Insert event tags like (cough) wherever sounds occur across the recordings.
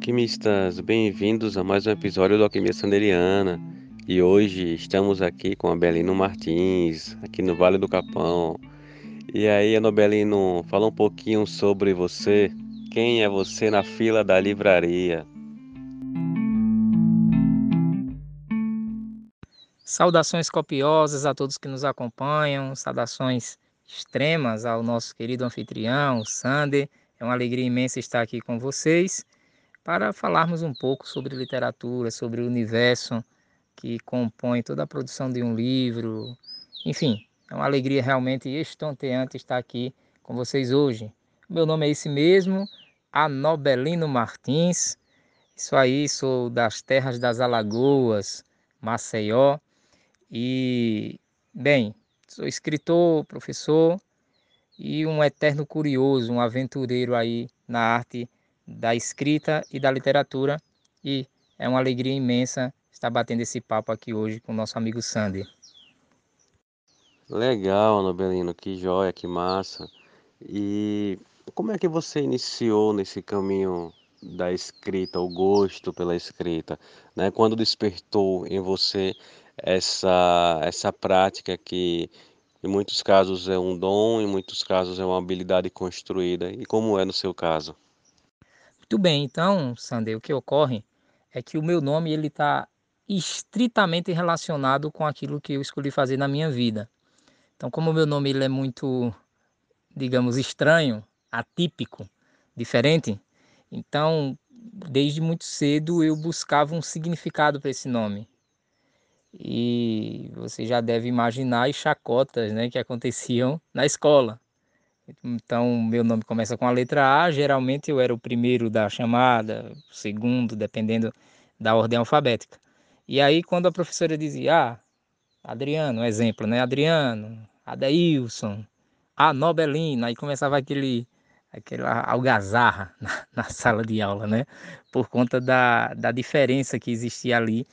Alquimistas! Bem-vindos a mais um episódio do Alquimia Sanderiana. E hoje estamos aqui com a Belino Martins, aqui no Vale do Capão. E aí, Anobelino, fala um pouquinho sobre você. Quem é você na fila da livraria? Saudações copiosas a todos que nos acompanham, saudações extremas ao nosso querido anfitrião, Sander. É uma alegria imensa estar aqui com vocês para falarmos um pouco sobre literatura, sobre o universo que compõe toda a produção de um livro. Enfim, é uma alegria realmente estonteante estar aqui com vocês hoje. Meu nome é esse mesmo, Anobelino Martins. Isso aí, sou das terras das Alagoas, Maceió. E, bem, sou escritor, professor e um eterno curioso, um aventureiro aí na arte da escrita e da literatura. E é uma alegria imensa estar batendo esse papo aqui hoje com o nosso amigo Sandy. Legal, Nobelino, que joia, que massa. E como é que você iniciou nesse caminho da escrita, o gosto pela escrita, né? Quando despertou em você essa essa prática que em muitos casos é um dom, em muitos casos é uma habilidade construída. E como é no seu caso? Muito bem, então, Sander, o que ocorre é que o meu nome ele está estritamente relacionado com aquilo que eu escolhi fazer na minha vida. Então, como o meu nome ele é muito, digamos, estranho, atípico, diferente, então, desde muito cedo eu buscava um significado para esse nome. E você já deve imaginar as chacotas né, que aconteciam na escola. Então, meu nome começa com a letra A. Geralmente eu era o primeiro da chamada, o segundo, dependendo da ordem alfabética. E aí, quando a professora dizia, ah, Adriano, exemplo, né? Adriano, Adeilson, a Nobelina, aí começava aquele, aquela algazarra (laughs) na, na, sala de aula, né? Por conta da, da diferença que existia ali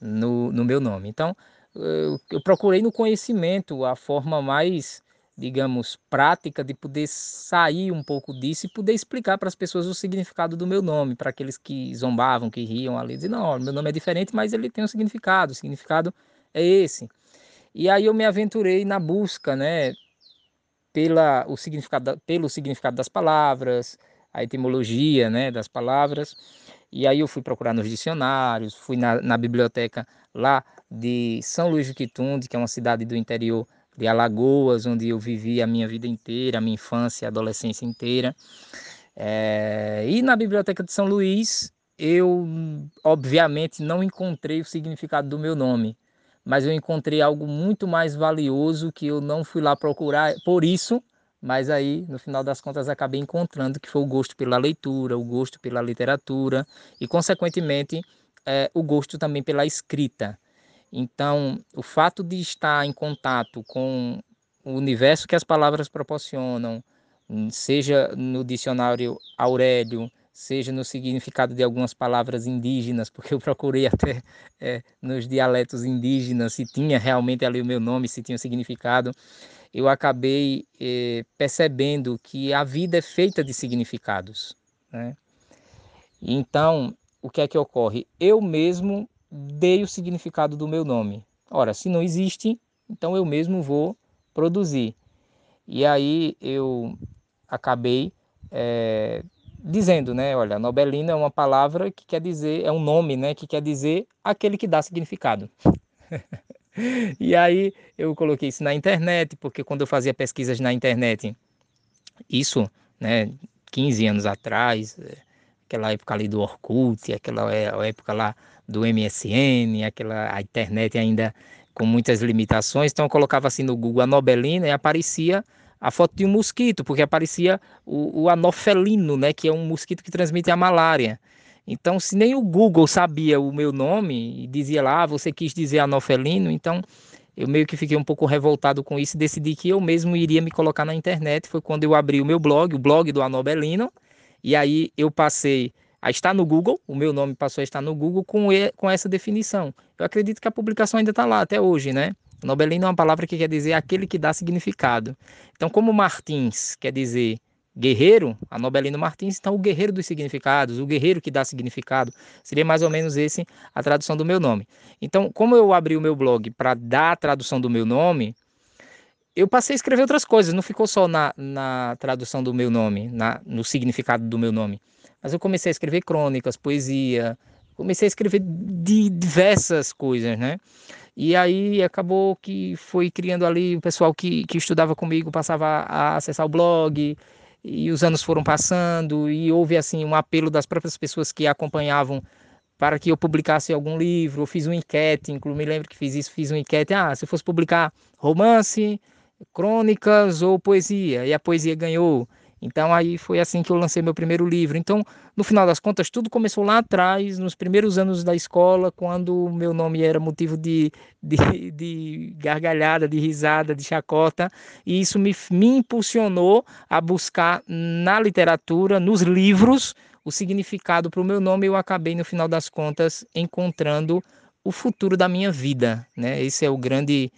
no, no meu nome. Então, eu, eu procurei no conhecimento a forma mais digamos, prática de poder sair um pouco disso e poder explicar para as pessoas o significado do meu nome, para aqueles que zombavam, que riam ali, dizer, não, meu nome é diferente, mas ele tem um significado, o significado é esse. E aí eu me aventurei na busca, né, pela, o significado, pelo significado das palavras, a etimologia, né, das palavras, e aí eu fui procurar nos dicionários, fui na, na biblioteca lá de São Luís de Quitunde, que é uma cidade do interior de Alagoas, onde eu vivi a minha vida inteira, a minha infância e adolescência inteira. É, e na Biblioteca de São Luís, eu obviamente não encontrei o significado do meu nome, mas eu encontrei algo muito mais valioso que eu não fui lá procurar por isso, mas aí no final das contas acabei encontrando que foi o gosto pela leitura, o gosto pela literatura e consequentemente é, o gosto também pela escrita. Então, o fato de estar em contato com o universo que as palavras proporcionam, hum, seja no dicionário Aurélio, seja no significado de algumas palavras indígenas, (laughs) porque eu procurei até é, nos dialetos indígenas se tinha realmente ali o meu nome, se tinha significado, eu acabei é, percebendo que a vida é feita de significados. Né? Então, o que é que ocorre? Eu mesmo dei o significado do meu nome. Ora, se não existe, então eu mesmo vou produzir. E aí eu acabei é, dizendo, né? Olha, Nobelina é uma palavra que quer dizer, é um nome, né? Que quer dizer aquele que dá significado. (laughs) e aí eu coloquei isso na internet, porque quando eu fazia pesquisas na internet, isso, né? 15 anos atrás, aquela época ali do Orkut, aquela é, época lá do MSN, aquela a internet ainda com muitas limitações. Então eu colocava assim no Google anobelina e aparecia a foto de um mosquito, porque aparecia o, o anofelino, né, que é um mosquito que transmite a malária. Então, se nem o Google sabia o meu nome e dizia lá, ah, você quis dizer anofelino, então eu meio que fiquei um pouco revoltado com isso e decidi que eu mesmo iria me colocar na internet. Foi quando eu abri o meu blog, o blog do Anobelino, e aí eu passei a estar no Google, o meu nome passou a estar no Google com, com essa definição. Eu acredito que a publicação ainda está lá até hoje, né? Nobelino é uma palavra que quer dizer aquele que dá significado. Então, como Martins quer dizer guerreiro, a Nobelino Martins, então o guerreiro dos significados, o guerreiro que dá significado, seria mais ou menos esse a tradução do meu nome. Então, como eu abri o meu blog para dar a tradução do meu nome, eu passei a escrever outras coisas, não ficou só na, na tradução do meu nome, na, no significado do meu nome. Mas eu comecei a escrever crônicas, poesia, comecei a escrever de diversas coisas, né? E aí acabou que foi criando ali o pessoal que, que estudava comigo passava a acessar o blog, e os anos foram passando e houve assim um apelo das próprias pessoas que acompanhavam para que eu publicasse algum livro, eu fiz uma enquete, inclusive me lembro que fiz isso, fiz uma enquete, ah, se eu fosse publicar romance, crônicas ou poesia, e a poesia ganhou. Então aí foi assim que eu lancei meu primeiro livro. Então, no final das contas, tudo começou lá atrás, nos primeiros anos da escola, quando meu nome era motivo de, de, de gargalhada, de risada, de chacota, e isso me, me impulsionou a buscar na literatura, nos livros, o significado para o meu nome. Eu acabei, no final das contas, encontrando o futuro da minha vida. Né? Esse é o grande.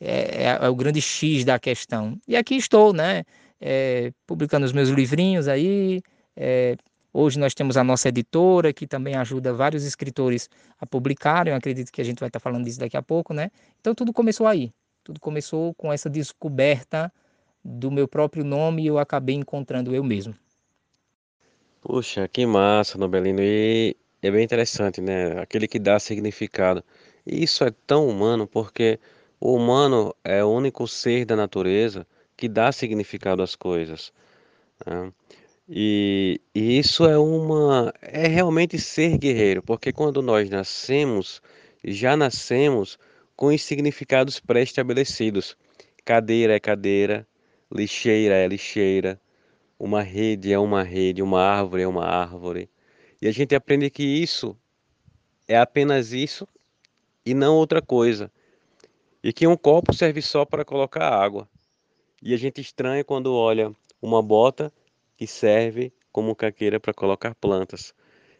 É, é, é o grande X da questão. E aqui estou, né? é, publicando os meus livrinhos aí. É, hoje nós temos a nossa editora, que também ajuda vários escritores a publicarem. Eu acredito que a gente vai estar falando disso daqui a pouco, né? Então tudo começou aí. Tudo começou com essa descoberta do meu próprio nome e eu acabei encontrando eu mesmo. Puxa, que massa, Nobelino. E é bem interessante, né? Aquele que dá significado. E isso é tão humano porque o humano é o único ser da natureza que dá significado às coisas. Né? E, e, isso é uma é realmente ser guerreiro, porque quando nós nascemos, já nascemos com os significados pré-estabelecidos. Cadeira é cadeira, lixeira é lixeira, uma rede é uma rede, uma árvore é uma árvore. E a gente aprende que isso é apenas isso e não outra coisa. E que um copo serve só para colocar água. E a gente estranha quando olha uma bota que serve como caqueira para colocar plantas,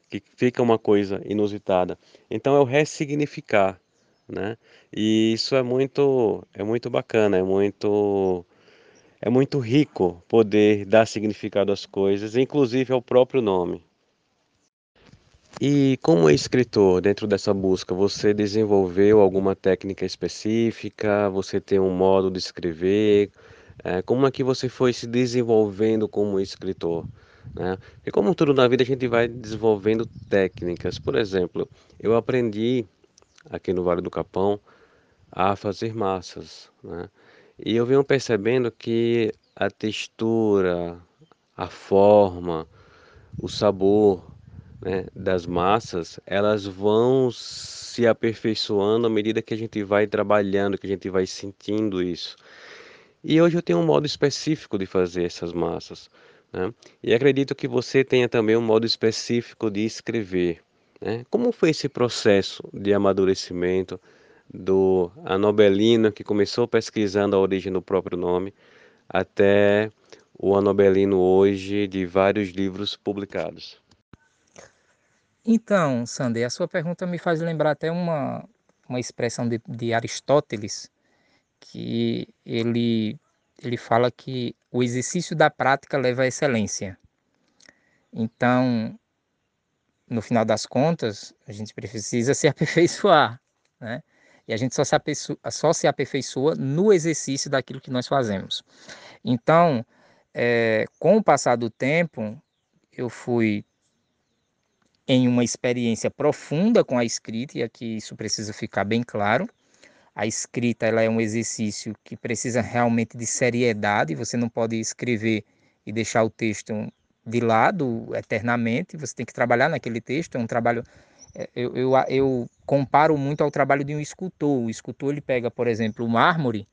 que fica uma coisa inusitada. Então é o ressignificar, né? E isso é muito é muito bacana, é muito é muito rico poder dar significado às coisas, inclusive ao próprio nome. E como escritor, dentro dessa busca, você desenvolveu alguma técnica específica? Você tem um modo de escrever? É, como é que você foi se desenvolvendo como escritor? Né? Porque como tudo na vida a gente vai desenvolvendo técnicas. Por exemplo, eu aprendi aqui no Vale do Capão a fazer massas. Né? E eu venho percebendo que a textura, a forma, o sabor né, das massas, elas vão se aperfeiçoando à medida que a gente vai trabalhando, que a gente vai sentindo isso. E hoje eu tenho um modo específico de fazer essas massas. Né? E acredito que você tenha também um modo específico de escrever. Né? Como foi esse processo de amadurecimento do Anobelino, que começou pesquisando a origem do próprio nome, até o Anobelino hoje de vários livros publicados? Então, Sander, a sua pergunta me faz lembrar até uma, uma expressão de, de Aristóteles, que ele, ele fala que o exercício da prática leva à excelência. Então, no final das contas, a gente precisa se (laughs) aperfeiçoar, né? E a gente só se, aperfeiçoa, só se aperfeiçoa no exercício daquilo que nós fazemos. Então, é, com o passar do tempo, eu fui em uma experiência profunda com a escrita, e aqui isso precisa ficar bem claro, a escrita ela é um exercício que precisa realmente de seriedade, você não pode escrever e deixar o texto de lado eternamente, você tem que trabalhar naquele texto, é um trabalho é, eu, eu, eu, comparo muito ao trabalho de um escultor. O escultor ele pega, por exemplo, o mármore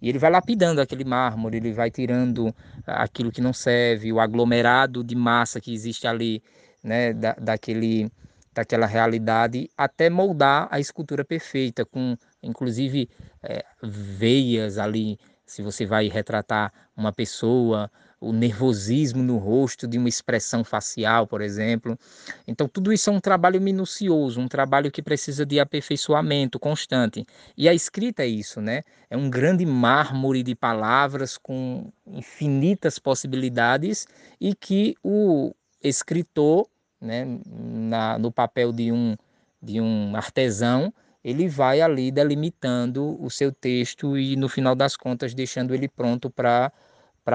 e ele vai lapidando aquele mármore, ele vai tirando aquilo que não serve, o aglomerado de massa que existe ali, né, da, daquele, daquela realidade, até moldar a escultura perfeita, com inclusive é, veias ali, se você vai retratar uma pessoa, o nervosismo no rosto de uma expressão facial, por exemplo. Então, tudo isso é um trabalho minucioso, um trabalho que precisa de aperfeiçoamento constante. E a escrita é isso, né? É um grande mármore de palavras com infinitas possibilidades e que o escritor, né, na, no papel de um, de um artesão, ele vai ali delimitando o seu texto e, no final das contas, deixando ele pronto para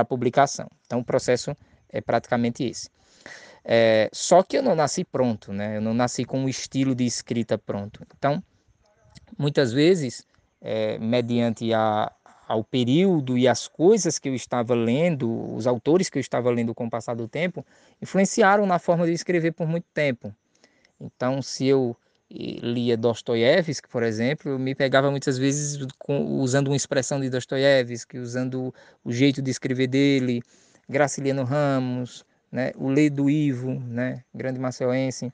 publicação. Então o processo é praticamente esse. É, só que eu não nasci pronto, né? Eu não nasci com um estilo de escrita pronto. Então, muitas vezes, é, mediante a, ao período e as coisas que eu estava lendo, os autores que eu estava lendo com o passar do tempo, influenciaram na forma de escrever por muito tempo. Então, se eu lia Dostoiévski, por exemplo, eu me pegava muitas vezes com, usando uma expressão de Dostoiévski, usando o jeito de escrever dele, Graciliano Ramos, né, o Ledo Ivo, né, grande maceuense,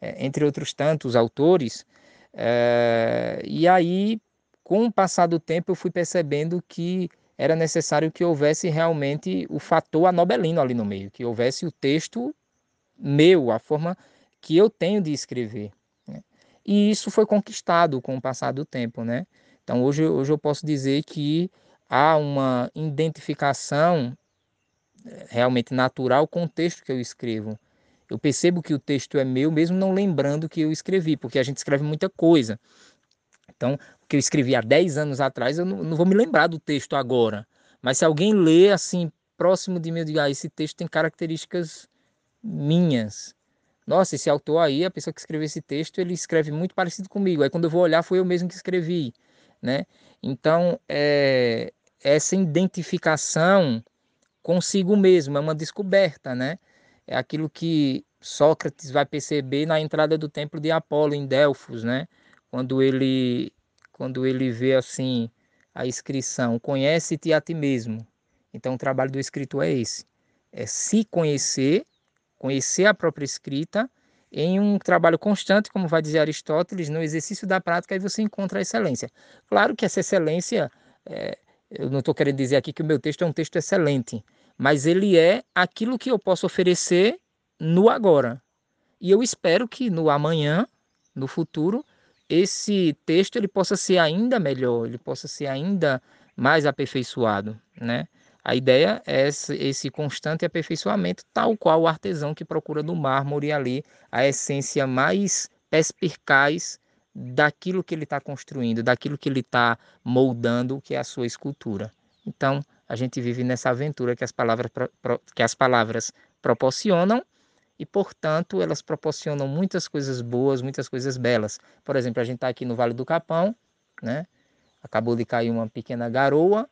é, entre outros tantos autores. É, e aí, com o passar do tempo, eu fui percebendo que era necessário que houvesse realmente o fator anobelino ali no meio, que houvesse o texto meu, a forma que eu tenho de escrever. E isso foi conquistado com o passar do tempo, né? Então hoje, hoje eu posso dizer que há uma identificação eh, realmente natural com o texto que eu escrevo. Eu percebo que o texto é meu, mesmo não lembrando que eu escrevi, porque a gente escreve muita coisa. Então, que eu escrevi há 10 anos atrás, eu não, não vou me lembrar do texto agora. Mas se alguém lê assim, próximo de mim, eu digo, ah, esse texto tem características minhas nossa, esse autor aí, a pessoa que escreveu esse texto, ele escreve muito parecido comigo. Aí quando eu vou olhar, foi eu mesmo que escrevi, né? Então, é, essa identificação consigo mesmo é uma descoberta, né? É aquilo que Sócrates vai perceber na entrada do templo de Apolo em Delfos, né? Quando ele quando ele vê assim a inscrição, conhece-te a ti mesmo. Então o trabalho do escritor é esse, é se conhecer conhecer a própria escrita em um trabalho constante, como vai dizer Aristóteles, no exercício da prática, aí você encontra a excelência. Claro que essa excelência, é, eu não estou querendo dizer aqui que o meu texto é um texto excelente, mas ele é aquilo que eu posso oferecer no agora. E eu espero que no amanhã, no futuro, esse texto ele possa ser ainda melhor, ele possa ser ainda mais aperfeiçoado, né? A ideia é esse, constante aperfeiçoamento, tal qual o artesão que procura no mármore ali a essência mais perspicaz daquilo que ele está construindo, daquilo que ele está moldando, que é a sua escultura. Então, a gente vive nessa aventura que as palavras, que as palavras proporcionam e, portanto, elas proporcionam muitas coisas boas, muitas coisas belas. Por exemplo, a gente está aqui no Vale do Capão, né? acabou de cair uma pequena garoa,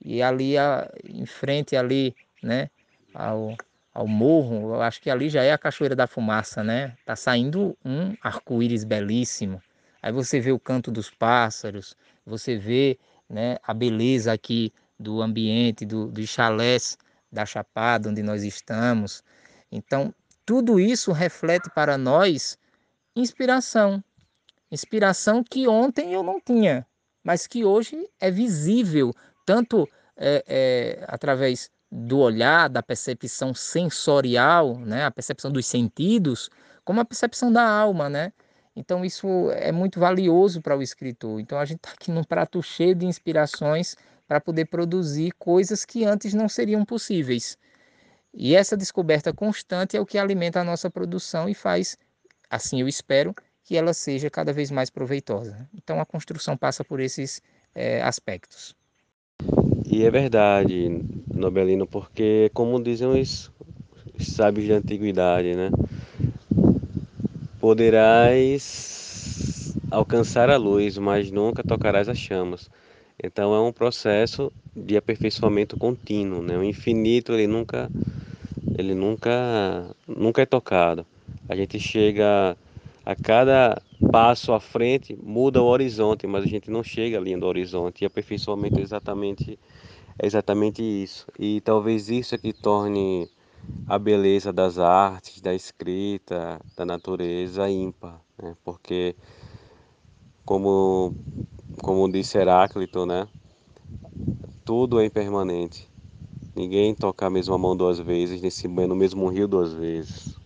e ali a, em frente ali, né, ao, ao morro, eu acho que ali já é a Cachoeira da Fumaça, né? Tá saindo um arco-íris belíssimo. Aí você vê o canto dos pássaros, você vê, né, a beleza aqui do ambiente, do, dos chalés da Chapada onde nós estamos. Então, tudo isso reflete para nós inspiração. Inspiração que ontem eu não tinha, mas que hoje é visível tanto é, é, através do olhar, da percepção sensorial, né, a percepção dos sentidos, como a percepção da alma, né? Então isso é muito valioso para o escritor. Então a gente está aqui num prato cheio de inspirações para poder produzir coisas que antes não seriam possíveis. E essa descoberta constante é o que alimenta a nossa produção e faz, assim eu espero, que ela seja cada vez mais proveitosa. Então a construção passa por esses é, aspectos. E é verdade, Nobelino, porque como dizem os, os sábios da antiguidade, né? Poderás alcançar a luz, mas nunca tocarás as chamas. Então é um processo de aperfeiçoamento contínuo, né? O infinito ele nunca ele nunca, nunca é tocado. A gente chega a cada passo à frente, muda o horizonte, mas a gente não chega ali no horizonte. E aperfeiçoamento é exatamente, é exatamente isso. E talvez isso é que torne a beleza das artes, da escrita, da natureza ímpar, né? porque como, como disse Heráclito, né? tudo é impermanente. Ninguém toca a mesma mão duas vezes, nem se banha no mesmo rio duas vezes.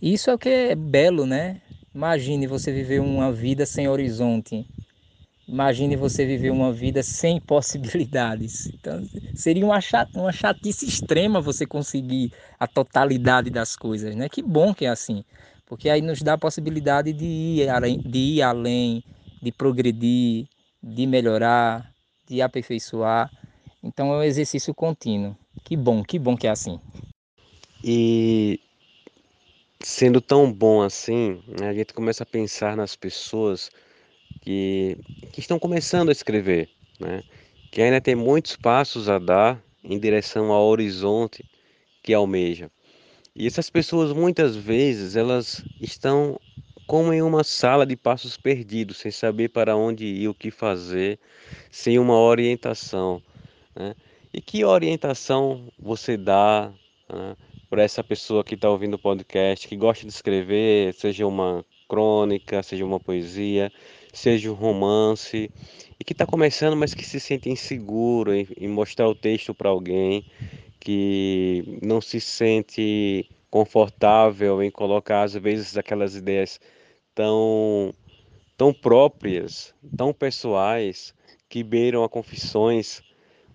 Isso é o que é belo, né? Imagine você viver uma vida sem horizonte. Imagine você viver uma vida sem (laughs) possibilidades. Então, seria uma, chat, uma chatice extrema você conseguir a totalidade das coisas, né? Que bom que é assim, porque aí nos dá a possibilidade de ir além, de, ir além, de progredir, de melhorar, de aperfeiçoar. Então é um exercício contínuo. Que bom, que bom que é assim. E sendo tão bom assim, né, a gente começa a pensar nas pessoas que, que estão começando a escrever, né? que ainda tem muitos passos a dar em direção ao horizonte que almeja. E essas pessoas muitas vezes elas estão como em uma sala de passos perdidos, sem saber para onde ir, o que fazer, sem uma orientação. Né? E que orientação você dá né, para essa pessoa que está ouvindo o podcast, que gosta de escrever, seja uma crônica, seja uma poesia, seja um romance, e que está começando, mas que se sente inseguro em, em mostrar o texto para alguém, que não se sente confortável em colocar às vezes aquelas ideias tão tão próprias, tão pessoais, que beiram a confissões,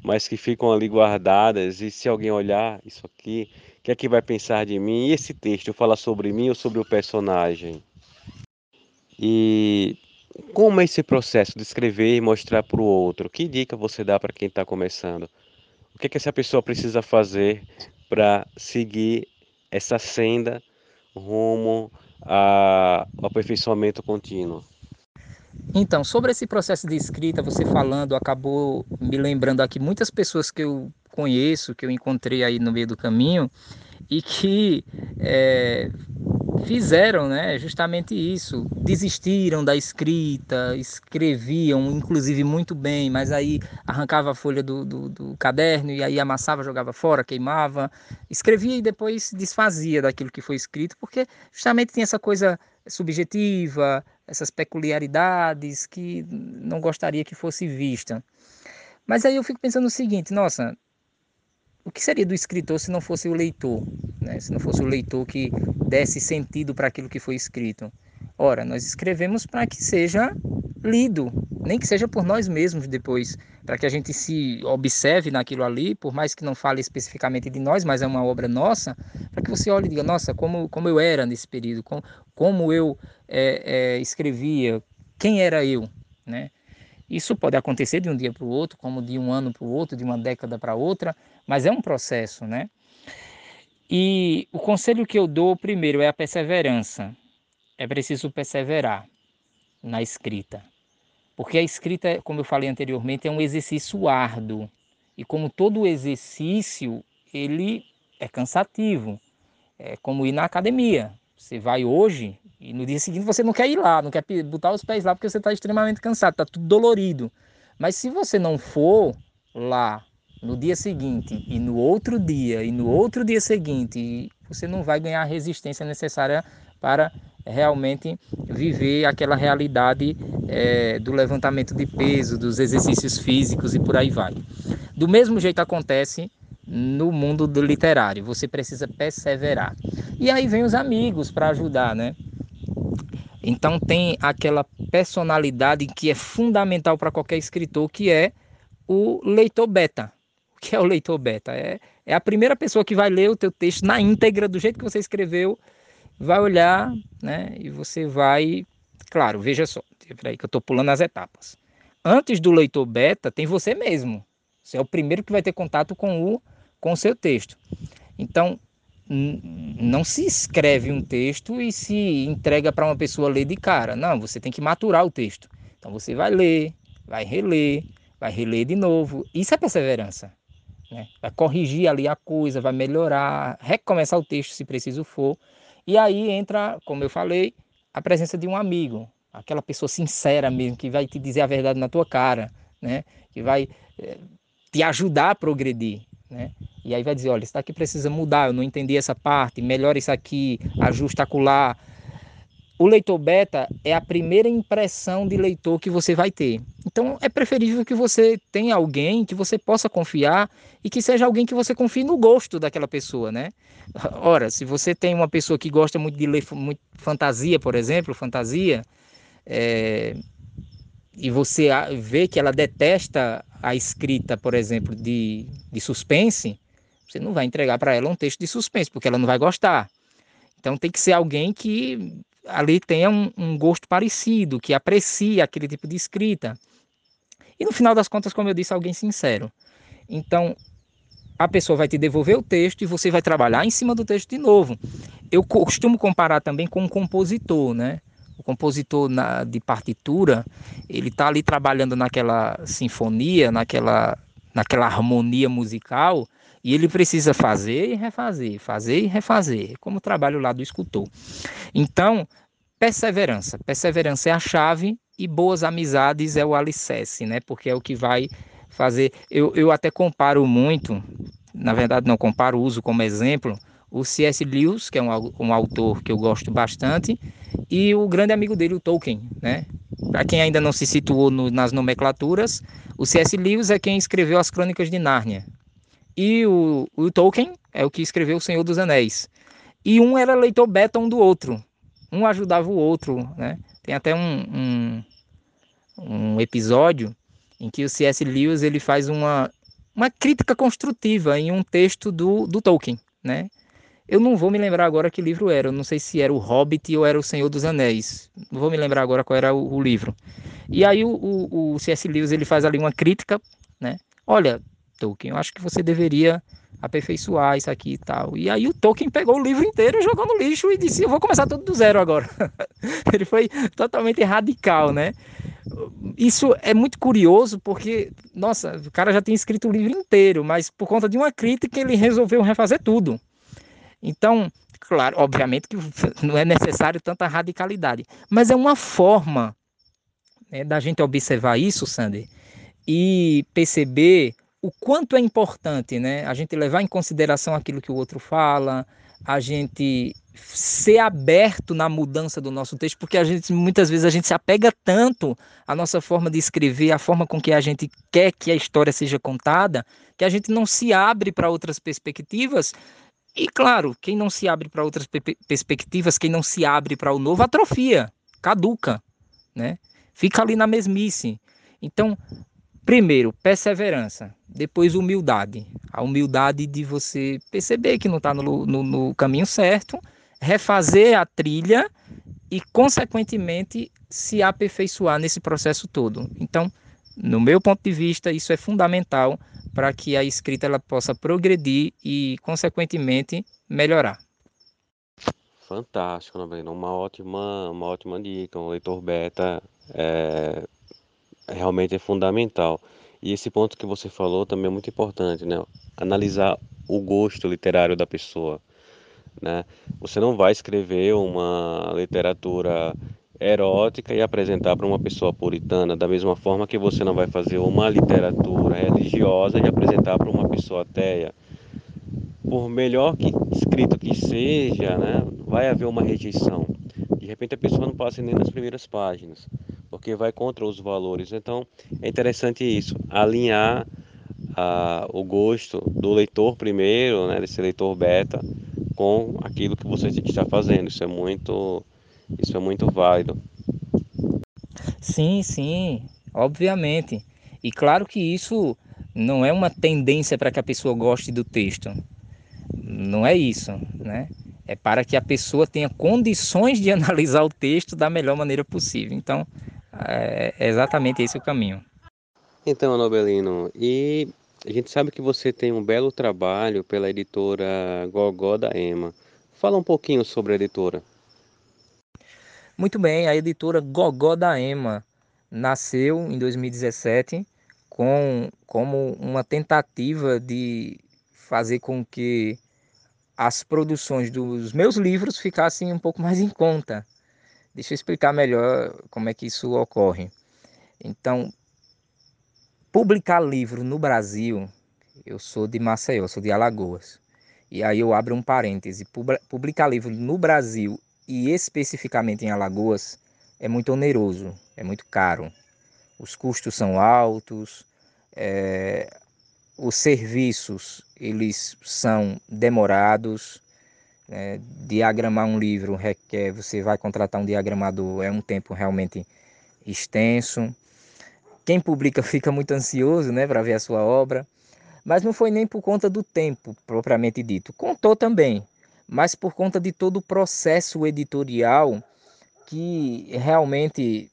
mas que ficam ali guardadas e se alguém olhar isso aqui, o que é que vai pensar de mim? E esse texto fala sobre mim ou sobre o personagem? E como é esse processo de escrever e mostrar para o outro? Que dica você dá para quem está começando? O que, é que essa pessoa precisa fazer para seguir essa senda rumo ao aperfeiçoamento contínuo? Então, sobre esse processo de escrita, você falando, acabou me lembrando aqui muitas pessoas que eu conheço, que eu encontrei aí no meio do caminho e que é, fizeram né, justamente isso. Desistiram da escrita, escreviam, inclusive, muito bem, mas aí arrancava a folha do, do, do, caderno e aí amassava, jogava fora, queimava. Escrevia e depois desfazia daquilo que foi escrito, porque justamente tem essa coisa subjetiva, essas peculiaridades que não gostaria que fosse vista. Mas aí eu fico pensando o seguinte, nossa, o que seria do escritor se não fosse o leitor? Né? Se não fosse o leitor que desse sentido para aquilo que foi escrito? Ora, nós escrevemos para que seja lido, nem que seja por nós mesmos depois, para que a gente se observe naquilo ali, por mais que não fale especificamente de nós, mas é uma obra nossa, para que você olhe e diga, nossa, como, como eu era nesse período, como, como eu é, é, escrevia, quem era eu, né? Isso pode acontecer de um dia para o outro, como de um ano para o outro, de uma década para outra, mas é um processo, né? E o conselho que eu dou primeiro é a perseverança. É preciso perseverar na escrita. Porque a escrita, como eu falei anteriormente, é um exercício árduo. E como todo exercício, ele é cansativo. É como ir na academia. Você vai hoje e no dia seguinte você não quer ir lá, não quer botar os pés lá porque você está extremamente cansado, está tudo dolorido. Mas se você não for lá no dia seguinte e no outro dia e no outro dia seguinte, você não vai ganhar a resistência necessária para realmente viver aquela realidade é, do levantamento de peso, dos exercícios físicos e por aí vai. Do mesmo jeito acontece no mundo do literário, você precisa perseverar. E aí vem os amigos para ajudar, né? Então tem aquela personalidade que é fundamental para qualquer escritor, que é o leitor beta. Que é o leitor beta? É, é a primeira pessoa que vai ler o teu texto na íntegra, do jeito que você escreveu, vai olhar, né? E você vai, claro, veja só, peraí que eu estou pulando as etapas. Antes do leitor beta, tem você mesmo. Você é o primeiro que vai ter contato com o com o seu texto. Então, não se escreve um texto e se entrega para uma pessoa ler de cara. Não, você tem que maturar o texto. Então você vai ler, vai reler, vai reler de novo. Isso é perseverança. Né? Vai corrigir ali a coisa, vai melhorar, recomeçar o texto se preciso for. E aí entra, como eu falei, a presença de um amigo, aquela pessoa sincera mesmo, que vai te dizer a verdade na tua cara, né? que vai é, te ajudar a progredir. Né? E aí vai dizer, olha, isso daqui precisa mudar, eu não entendi essa parte, melhora isso aqui, ajusta acular. O leitor beta é a primeira impressão de leitor que você vai ter. Então é preferível que você tenha alguém que você possa confiar e que seja alguém que você confie no gosto daquela pessoa, né? Ora, se você tem uma pessoa que gosta muito de ler muito fantasia, por exemplo, fantasia, é, e você vê que ela detesta a escrita, por exemplo, de, de suspense, você não vai entregar para ela um texto de suspense, porque ela não vai gostar. Então tem que ser alguém que ali tenha um, um gosto parecido, que aprecie aquele tipo de escrita. E no final das contas, como eu disse, alguém sincero. Então, a pessoa vai te devolver o texto e você vai trabalhar em cima do texto de novo. Eu costumo comparar também com um compositor, né? O compositor na, de partitura, ele está ali trabalhando naquela sinfonia, naquela, naquela harmonia musical, e ele precisa fazer e refazer, fazer e refazer, como o trabalho lá do escultor. Então, perseverança. Perseverança é a chave e boas amizades é o alicerce, né? Porque é o que vai fazer. Eu, eu até comparo muito, na verdade não comparo, uso como exemplo o C.S. Lewis, que é um, um autor que eu gosto bastante, e o grande amigo dele, o Tolkien, né? Para quem ainda não se situou no, nas nomenclaturas, o C.S. Lewis é quem escreveu as Crônicas de Nárnia. E o, o, Tolkien é o que escreveu O Senhor dos Anéis. E um era leitor beta um do outro. Um ajudava o outro, né? Tem até um, um, um episódio em que o C.S. Lewis ele faz uma, uma crítica construtiva em um texto do, do Tolkien, né? Eu não vou me lembrar agora que livro era. Eu não sei se era o Hobbit ou era o Senhor dos Anéis. Não vou me lembrar agora qual era o, o livro. E aí o, o, o, C.S. Lewis ele faz ali uma crítica, né? Olha, Tolkien, eu acho que você deveria aperfeiçoar isso aqui e tal. E aí o Tolkien pegou o livro inteiro, jogou no lixo e disse: Eu vou começar tudo do zero agora. (laughs) ele foi totalmente radical, né? Isso é muito curioso porque, nossa, o cara já tinha escrito o livro inteiro, mas por conta de uma crítica ele resolveu refazer tudo. Então, claro, obviamente que (laughs) não é necessário tanta radicalidade, mas é uma forma né, da gente observar isso, Sander, e perceber o quanto é importante, né, a gente levar em consideração aquilo que o outro fala, a gente ser aberto na mudança do nosso texto, porque a gente muitas vezes a gente se apega tanto à nossa forma de escrever, à forma com que a gente quer que a história seja contada, que a gente não se abre para outras perspectivas e claro, quem não se abre para outras perspectivas, quem não se abre para o novo, atrofia, caduca, né? Fica ali na mesmice. Então, primeiro, perseverança, depois humildade. A humildade de você perceber que não está no, no, no caminho certo, refazer a trilha e, consequentemente, se aperfeiçoar nesse processo todo. Então, no meu ponto de vista, isso é fundamental para que a escrita ela possa progredir e, consequentemente, melhorar. Fantástico, Novelino. Uma ótima, uma ótima dica. Um leitor beta é, realmente é fundamental. E esse ponto que você falou também é muito importante, né? Analisar o gosto literário da pessoa, né? Você não vai escrever uma literatura erótica e apresentar para uma pessoa puritana, da mesma forma que você não vai fazer uma literatura religiosa e apresentar para uma pessoa ateia. Por melhor que escrito que seja, né, vai haver uma rejeição. De repente a pessoa não passa nem nas primeiras páginas, porque vai contra os valores. Então é interessante isso, alinhar a, o gosto do leitor primeiro, né, desse leitor beta, com aquilo que você está fazendo. Isso é muito isso é muito válido. Sim, sim, obviamente. E claro que isso não é uma tendência para que a pessoa goste do texto. Não é isso, né? É para que a pessoa tenha condições de (laughs) analisar o texto da melhor maneira possível. Então, é exatamente esse o caminho. Então, Nobelino, e a gente sabe que você tem um belo trabalho pela editora Gogó da Ema. Fala um pouquinho sobre a editora. Muito bem, a editora Gogó da Ema nasceu em 2017 com, como uma tentativa de fazer com que as produções dos meus livros ficassem um pouco mais em conta. Deixa eu explicar melhor como é que isso ocorre. Então, publicar livro no Brasil, eu sou de Maceió, sou de Alagoas. E aí eu abro um parêntese, publicar livro no Brasil e especificamente em Alagoas é muito oneroso, é muito caro. Os custos são altos, é, os serviços eles são demorados. É, diagramar um livro requer, você vai contratar um diagramador, é um tempo realmente extenso. Quem publica (laughs) fica muito ansioso né, para ver a sua obra, mas não foi nem por conta do tempo propriamente dito. Contou também, mas por conta de todo o processo editorial que realmente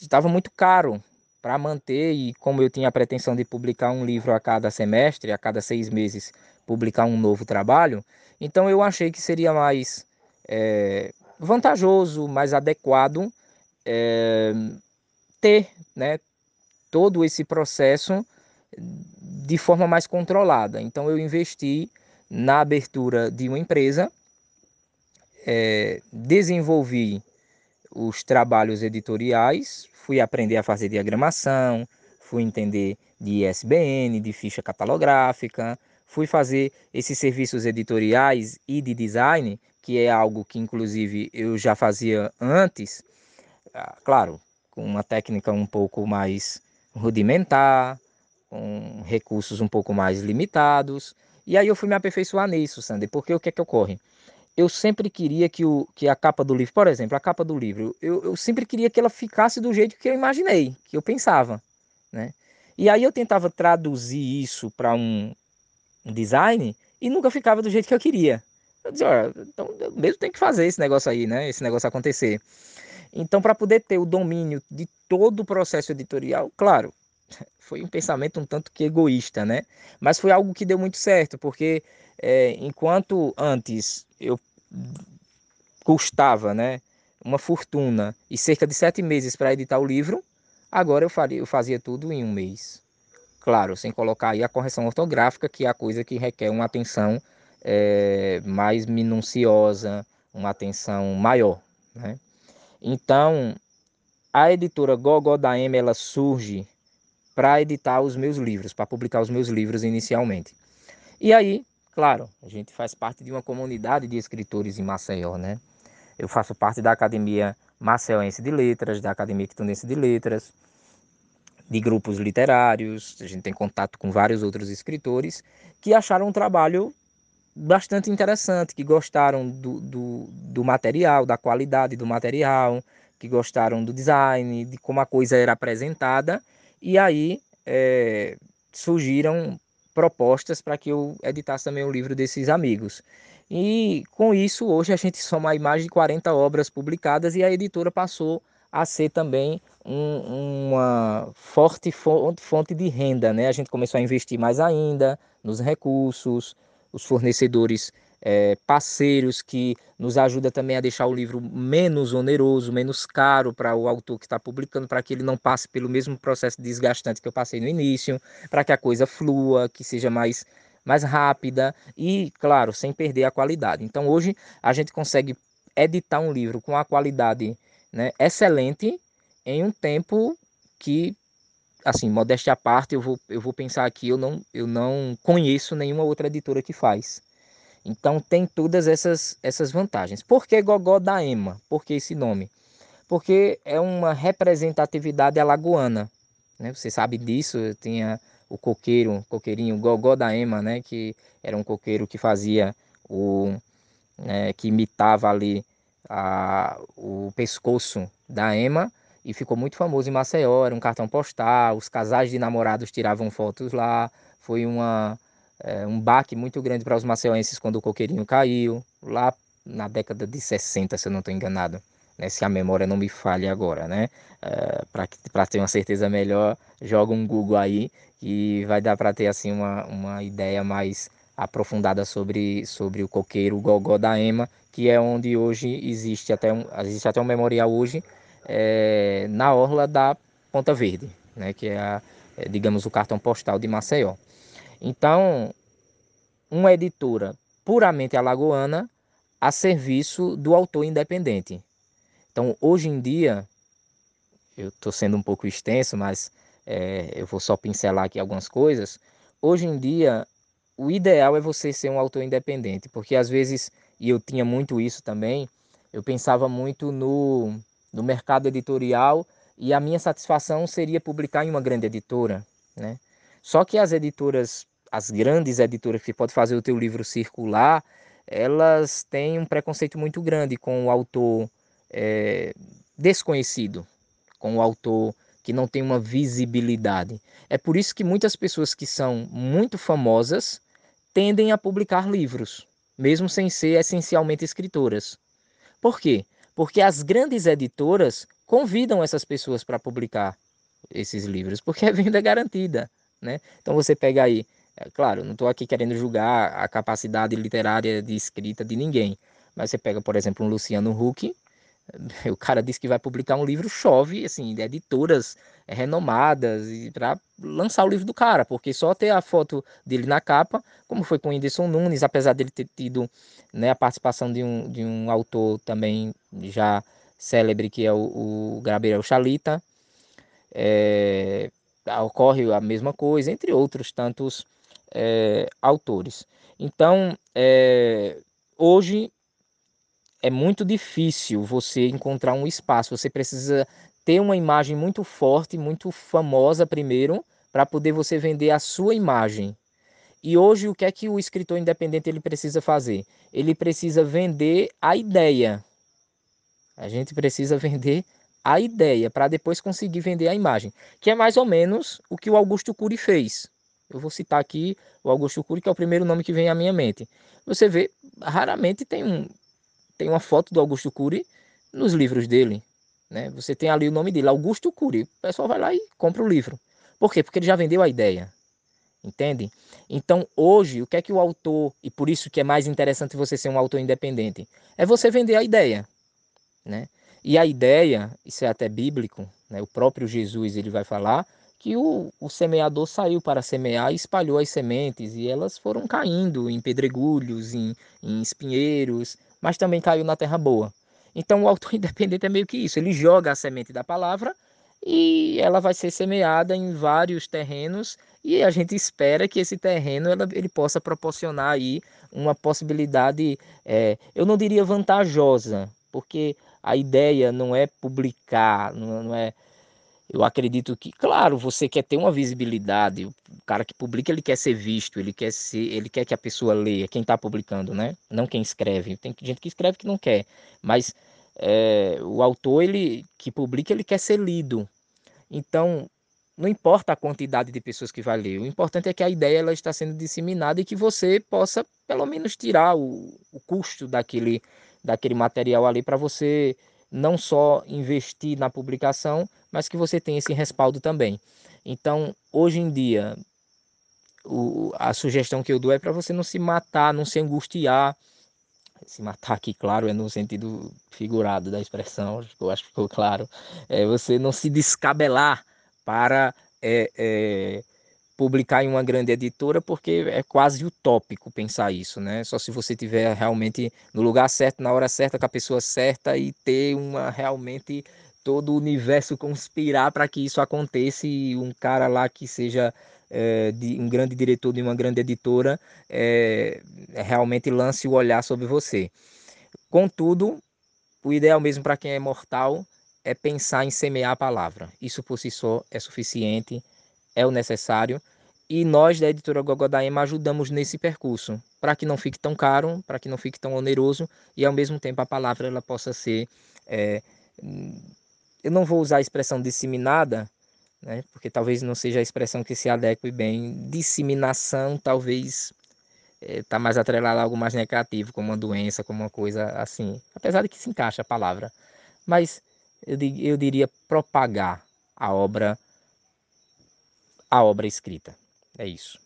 estava muito caro para manter e como eu tinha a pretensão de publicar um livro a cada semestre, a cada seis meses publicar um novo trabalho, então eu achei que seria mais é, vantajoso, mais adequado é, ter né, todo esse processo de forma mais controlada. Então eu investi na abertura de uma empresa, é, desenvolvi os trabalhos editoriais, fui aprender a fazer diagramação, fui entender de ISBN, de ficha catalográfica, fui fazer esses serviços editoriais e de design, que é algo que inclusive eu já fazia antes, ah, claro, com uma técnica um pouco mais rudimentar, com recursos um pouco mais limitados. E aí eu fui me aperfeiçoar nisso, Sander, porque o que é que ocorre? Eu sempre queria que, o, que a capa do livro, por exemplo, a capa do livro, eu, eu sempre queria que ela ficasse do jeito que eu imaginei, que eu pensava, né? E aí eu tentava traduzir isso para um, um design e nunca ficava do jeito que eu queria. Eu dizia, olha, então eu mesmo tenho que fazer esse negócio aí, né? Esse negócio acontecer. Então, para poder ter o domínio de todo o processo editorial, claro, (laughs) foi um pensamento um tanto que egoísta, né? Mas foi algo que deu muito certo, porque é, enquanto antes eu custava, né, uma fortuna e cerca de sete meses para editar o livro, agora eu, faria, eu fazia tudo em um mês. Claro, sem colocar aí a correção ortográfica, que é a coisa que requer uma atenção é, mais minuciosa, uma atenção maior, né? Então, a editora Gogó da M, ela surge para editar os meus livros, para publicar os meus livros inicialmente. E aí, claro, a gente faz parte de uma comunidade de escritores em Maceió, né? Eu faço parte da Academia Maceioense de Letras, da Academia Quitundense de Letras, de grupos literários, a gente tem contato com vários outros escritores que acharam um trabalho bastante interessante, que gostaram do, do, do material, da qualidade do material, que gostaram do design, de como a coisa era apresentada e aí é, surgiram propostas para que eu editasse também o livro desses amigos. E com isso, hoje a gente soma mais de 40 obras publicadas e a editora passou a ser também um, uma forte fonte de renda. Né? A gente começou a investir mais ainda nos recursos, os fornecedores é, parceiros que nos ajuda também a deixar o livro menos oneroso, menos caro para o autor que está publicando, para que ele não passe pelo mesmo processo desgastante que eu passei no início, para que a coisa flua, que seja mais mais rápida e, claro, sem perder a qualidade. Então, hoje a gente consegue editar um livro com a qualidade né, excelente em um tempo que, assim, modéstia à parte, eu vou, eu vou pensar aqui, eu não, eu não conheço nenhuma outra editora que faz. Então tem todas essas, essas vantagens. Por que Gogó da Ema? Por que esse nome? Porque é uma representatividade alagoana. Né? Você sabe disso, tinha o coqueiro, coqueirinho Gogó da Ema, né? que era um coqueiro que fazia o. Né? que imitava ali a, o pescoço da Ema e ficou muito famoso em Maceió. Era um cartão postal, os casais de namorados tiravam fotos lá. Foi uma é, um baque muito grande para os maceuenses quando o coqueirinho caiu, lá na década de 60, se eu não estou enganado. Né, se a memória não me falhe agora, né? É, para ter uma certeza melhor, joga um Google aí que vai dar para ter assim uma, uma ideia mais aprofundada sobre, sobre o coqueiro Gogó da Ema, que é onde hoje existe até um, existe até um memorial hoje é, na orla da Ponta Verde, né? Que é a, é, digamos, o cartão postal de Maceió. Então, uma editora puramente alagoana a serviço do autor independente. Então, hoje em dia, eu estou sendo um pouco extenso, mas é, eu vou só pincelar aqui algumas coisas. Hoje em dia, o ideal é você ser um autor independente, porque às vezes, e eu tinha muito isso também, eu pensava muito no, no mercado editorial e a minha satisfação seria publicar em uma grande editora, né? Só que as editoras, as grandes editoras que podem fazer o teu livro circular, elas têm um preconceito muito grande com o autor é, desconhecido, com o autor que não tem uma visibilidade. É por isso que muitas pessoas que são muito famosas tendem a publicar livros, mesmo sem ser essencialmente escritoras. Por quê? Porque as grandes editoras convidam essas pessoas para publicar esses livros, porque a (laughs) venda é garantida. Né? Então você pega aí, é, claro, não estou aqui querendo julgar a capacidade literária de escrita de ninguém, mas você pega, por exemplo, um Luciano Huck, (laughs) o cara disse que vai publicar um livro, chove, assim, de editoras renomadas para lançar o livro do cara, porque só ter a foto dele na capa, como foi com o Whindersson Nunes, apesar dele ter tido né, a participação de um, de um autor também já célebre, que é o, o Gabriel Chalita, é, ocorre a mesma coisa, entre outros tantos é, autores. Então, é, hoje é muito difícil você encontrar um espaço. Você precisa ter uma imagem muito forte, muito famosa primeiro, para poder você vender a sua imagem. E hoje o que é que o escritor independente ele precisa fazer? Ele precisa vender a ideia. A gente precisa vender a ideia para depois conseguir vender a imagem, que é mais ou menos o que o Augusto Cury fez. Eu vou citar aqui o Augusto Cury, que é o primeiro nome que vem à minha mente. Você vê, raramente tem um, tem uma foto do Augusto Cury nos livros dele. Né? Você tem ali o nome dele, Augusto Cury. O pessoal vai lá e compra o livro. Por quê? Porque ele já vendeu a ideia. Entende? Então, hoje, o que é que o autor, e por isso que é mais interessante você ser um autor independente, é você vender a ideia. Né? E a ideia, isso é até bíblico, né? o próprio Jesus ele vai falar que o, o semeador saiu para semear e espalhou as sementes, e elas foram caindo em pedregulhos, em, em espinheiros, mas também caiu na terra boa. Então o autor (laughs) independente é meio que isso, ele joga a semente da palavra e ela vai ser semeada em vários terrenos e a gente espera que esse terreno ela, ele possa proporcionar aí uma possibilidade, é, eu não diria vantajosa, porque a ideia não é publicar, não, não é eu acredito que, claro, você quer ter uma visibilidade. O cara que publica, ele quer ser visto, ele quer ser, ele quer que a pessoa leia, quem está publicando, né? Não quem escreve. Tem gente que escreve que não quer, mas é, o autor, ele que publica, ele quer ser lido. Então, não importa a quantidade de pessoas que vai ler. O importante é que a ideia ela está sendo disseminada e que você possa, pelo menos, tirar o, o custo daquele, daquele material ali para você não só investir na publicação, mas que você tenha esse respaldo também. Então, hoje em dia, o, a sugestão que eu dou é para você não se matar, não se angustiar. Se matar aqui, claro, é no sentido figurado da expressão, eu acho que ficou claro. É você não se descabelar para é, é, publicar em uma grande editora, porque é quase utópico pensar isso, né? Só se você tiver realmente no lugar certo, na hora certa, com a pessoa certa e ter uma realmente todo o universo (laughs) conspirar para que isso aconteça e um cara lá que seja é, de, um grande diretor de uma grande editora é, realmente lance o olhar sobre você. Contudo, o ideal mesmo para quem é mortal é pensar em semear a palavra. Isso por si só é suficiente, é o necessário. E nós da editora Gogodaema ajudamos nesse percurso, para que não fique tão caro, para que não fique tão oneroso e ao mesmo tempo a palavra ela possa ser é, eu não vou usar a expressão disseminada, né, porque talvez não seja a expressão que se adeque bem. Disseminação talvez está é, mais atrelada a algo mais negativo, como uma doença, como uma coisa assim. Apesar de que se encaixa a palavra. Mas eu, eu diria propagar a obra, a obra escrita. É isso.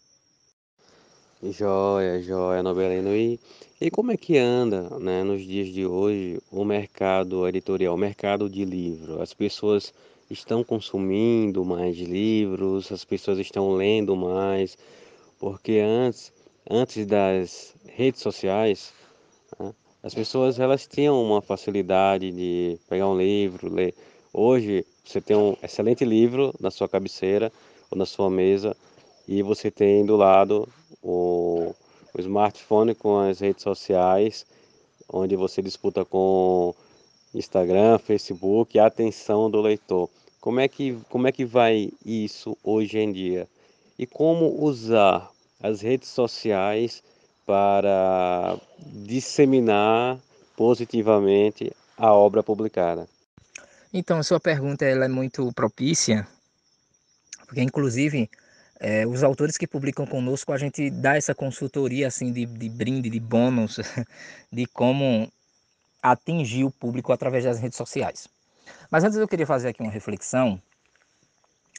Joia, joia, Nobelino. E, e como é que anda, né, nos dias de hoje, o mercado editorial, o mercado de livro? As pessoas estão consumindo mais livros, as pessoas estão lendo mais, porque antes, antes das redes sociais, né, as pessoas elas tinham uma facilidade de pegar um livro, ler. Hoje você tem um excelente livro na sua cabeceira ou na sua mesa e você tem do lado o, o smartphone com as redes sociais, onde você disputa com Instagram, Facebook, a atenção do leitor. Como é que, como é que vai isso hoje em dia? E como usar as redes sociais para disseminar positivamente a obra publicada? Então, sua pergunta ela é muito propícia, porque inclusive é, os autores que publicam conosco, a gente dá essa consultoria assim de, de brinde, de bônus, (laughs) de como atingir o público através das redes sociais. Mas antes eu queria fazer aqui uma reflexão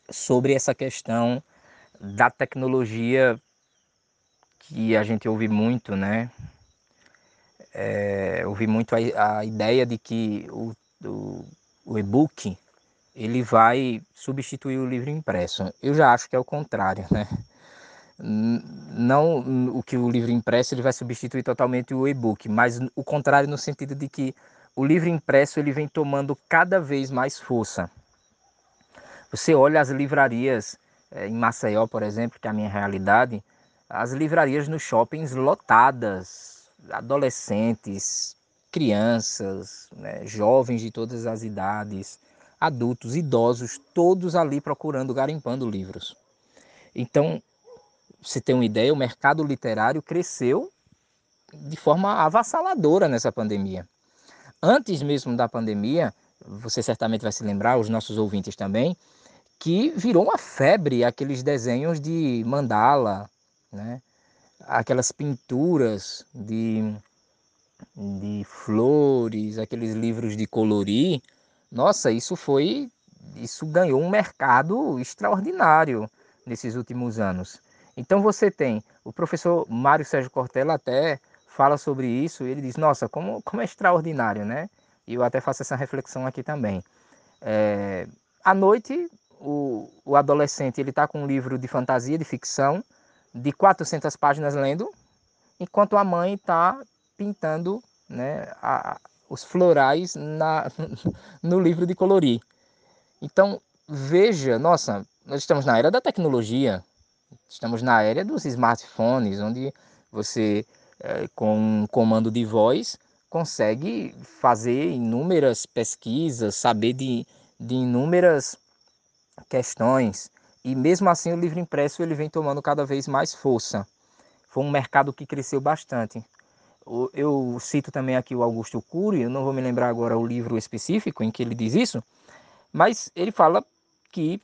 sobre essa questão da tecnologia que a gente ouve muito, né? É, ouvi muito a, a, ideia de que o, o, o e-book ele vai substituir o livro impresso. Eu já acho que é o contrário, né? Não o que o livro impresso ele vai substituir totalmente o e-book, mas o contrário no sentido de que o livro impresso ele vem tomando cada vez mais força. Você olha as livrarias é, em Maceió, por exemplo, que é a minha realidade, as livrarias nos shoppings lotadas, adolescentes, crianças, né, jovens de todas as idades, adultos, idosos, todos ali procurando, garimpando livros. Então, você tem uma ideia, o mercado literário cresceu de forma avassaladora nessa pandemia. Antes mesmo da pandemia, você certamente vai se lembrar, os nossos ouvintes também, que virou uma febre aqueles desenhos de mandala, né? aquelas pinturas de, de flores, aqueles livros de colorir, nossa, isso foi, isso ganhou um mercado extraordinário nesses últimos anos. Então você tem o professor Mário Sérgio Cortella até fala sobre isso, ele diz, nossa, como, como é extraordinário, né? E eu até faço essa reflexão aqui também. É, à noite, o, o adolescente ele está com um livro de fantasia, de ficção, de 400 páginas lendo, enquanto a mãe está pintando né, a, os florais na, (laughs) no livro de colorir. Então, veja, nossa, nós estamos na era da tecnologia, estamos na era dos smartphones, onde você, é, com um comando de voz, consegue fazer inúmeras pesquisas, saber de, de inúmeras questões. E mesmo assim o livro impresso ele vem tomando cada vez mais força. Foi um mercado que cresceu bastante. Eu cito também aqui o Augusto Cury, eu não vou me lembrar agora o livro específico em que ele diz isso, mas ele fala que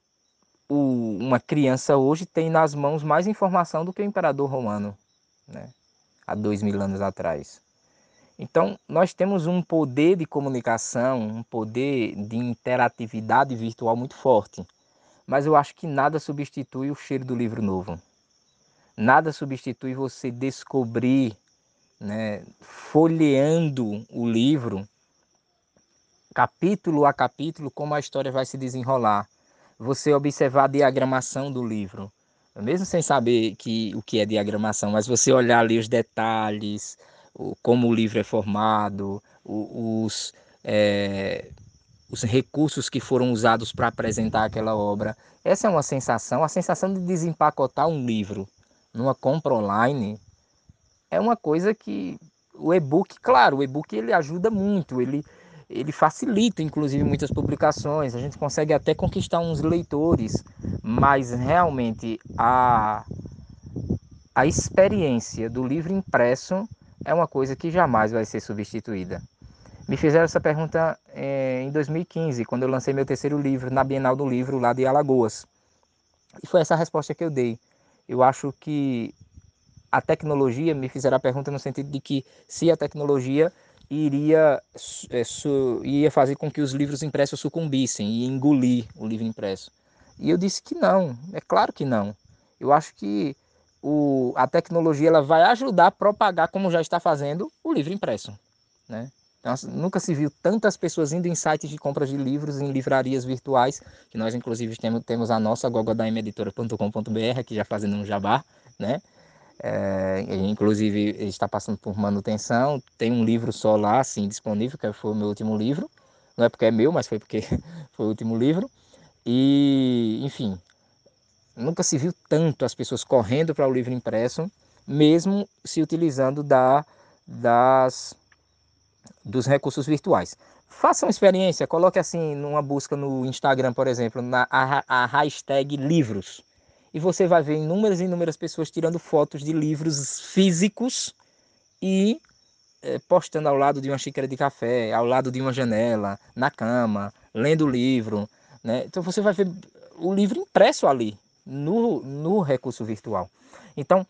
o, uma criança hoje tem nas mãos mais informação do que o imperador romano, né? há dois mil anos atrás. Então, nós temos um poder de comunicação, um poder de interatividade virtual muito forte, mas eu acho que nada substitui o cheiro do livro novo. Nada substitui você descobrir né, folheando o livro, capítulo a capítulo, como a história vai se desenrolar. Você observar a diagramação do livro, mesmo sem saber que, o que é diagramação, mas você olhar ali os detalhes, o, como o livro é formado, o, os, é, os recursos que foram usados para apresentar aquela obra. Essa é uma sensação, a sensação de desempacotar um livro numa compra online é uma coisa que o e-book, claro, o e-book ele ajuda muito, ele, ele facilita inclusive muitas publicações, a gente consegue até conquistar uns leitores, mas realmente a, a experiência do livro impresso é uma coisa que jamais vai ser substituída. Me fizeram essa pergunta é, em 2015, quando eu lancei meu terceiro livro na Bienal do Livro lá de Alagoas. E foi essa a resposta que eu dei. Eu acho que a tecnologia, me fizeram a pergunta no sentido de que se a tecnologia iria, é, su, ia fazer com que os livros impressos sucumbissem e engolir o livro impresso. E eu disse que não, é claro que não. Eu acho que o, a tecnologia ela vai ajudar a propagar, como já está fazendo, o livro impresso. Né? Então, assim, nunca se viu tantas pessoas indo em sites de compras de livros, em livrarias virtuais, que nós inclusive temos, temos a nossa gogodaimeditora.com.br, aqui já fazendo um jabá, né? É, inclusive está passando por manutenção, tem um livro só lá, assim, disponível, que foi o meu último livro. Não é porque é meu, mas foi porque (laughs) foi o último livro. E, enfim, nunca se viu tanto as pessoas correndo para o livro impresso, mesmo se utilizando da, das dos recursos virtuais. Faça uma experiência, coloque assim numa busca no Instagram, por exemplo, na, a, a hashtag livros. E você vai ver inúmeras e inúmeras pessoas tirando fotos de livros físicos e é, postando ao lado de uma xícara de café, ao lado de uma janela, na cama, lendo o livro. Né? Então você vai ver o livro impresso ali, no, no recurso virtual. Então,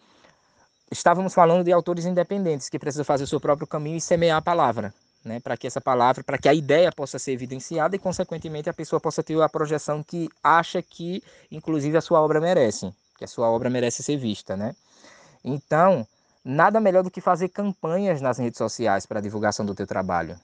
estávamos falando de autores independentes que precisam fazer o seu próprio caminho e semear a palavra, né, para que essa palavra, para que a ideia possa ser evidenciada e, consequentemente, a pessoa possa ter a projeção que acha que, inclusive, a sua obra merece, que a sua obra merece ser vista, né? Então, nada melhor do que fazer campanhas nas redes sociais para divulgação do teu trabalho.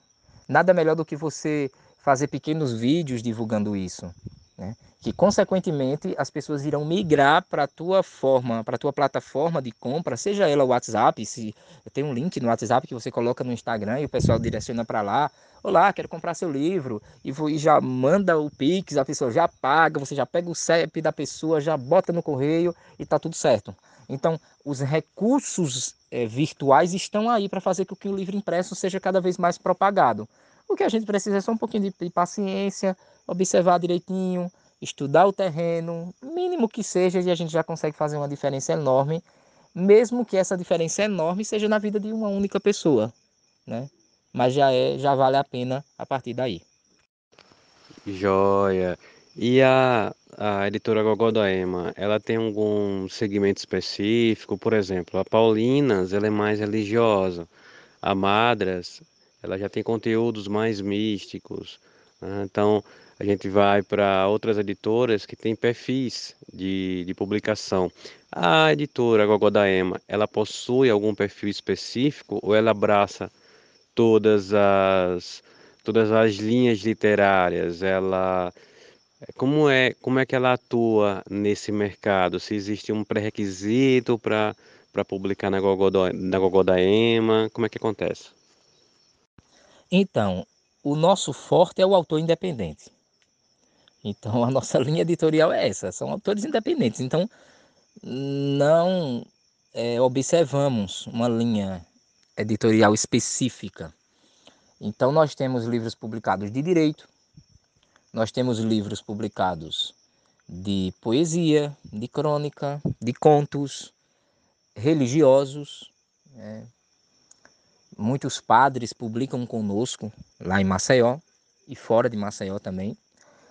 Nada melhor do que você fazer pequenos vídeos divulgando isso, né? que consequentemente as pessoas irão migrar para a tua forma, para a tua plataforma de compra, seja ela o WhatsApp, se tem um link no WhatsApp que você coloca no Instagram e o pessoal direciona para lá, olá, quero comprar seu livro, e, e já manda o Pix, a pessoa já paga, você já pega o CEP da pessoa, já bota no correio e está tudo certo. Então, os recursos é, virtuais estão aí para fazer com que o livro impresso seja cada vez mais propagado. O que a gente precisa é só um pouquinho de, de paciência, observar direitinho, estudar o terreno, mínimo que seja, e a gente já consegue fazer uma diferença enorme, mesmo que essa diferença enorme seja na vida de uma única pessoa, né? Mas já é, já vale a pena a partir daí. Joia. E a, a editora Gogodaema, ela tem algum segmento específico? Por exemplo, a Paulinas, ela é mais religiosa. A Madras, ela já tem conteúdos mais místicos. Né? Então, a gente vai para outras editoras que têm perfis de, de publicação. A editora Gogodaema, ela possui algum perfil específico ou ela abraça todas as todas as linhas literárias? Ela como é como é que ela atua nesse mercado? Se existe um pré-requisito para para publicar na Gogodaema, como é que acontece? Então, o nosso forte é o autor independente. Então a nossa (laughs) linha editorial é essa, são autores independentes. Então não é, observamos uma linha editorial específica. Então nós temos livros publicados de direito, nós temos livros publicados de poesia, de crônica, de contos religiosos. Né? Muitos padres publicam conosco lá em Maceió e fora de Maceió também.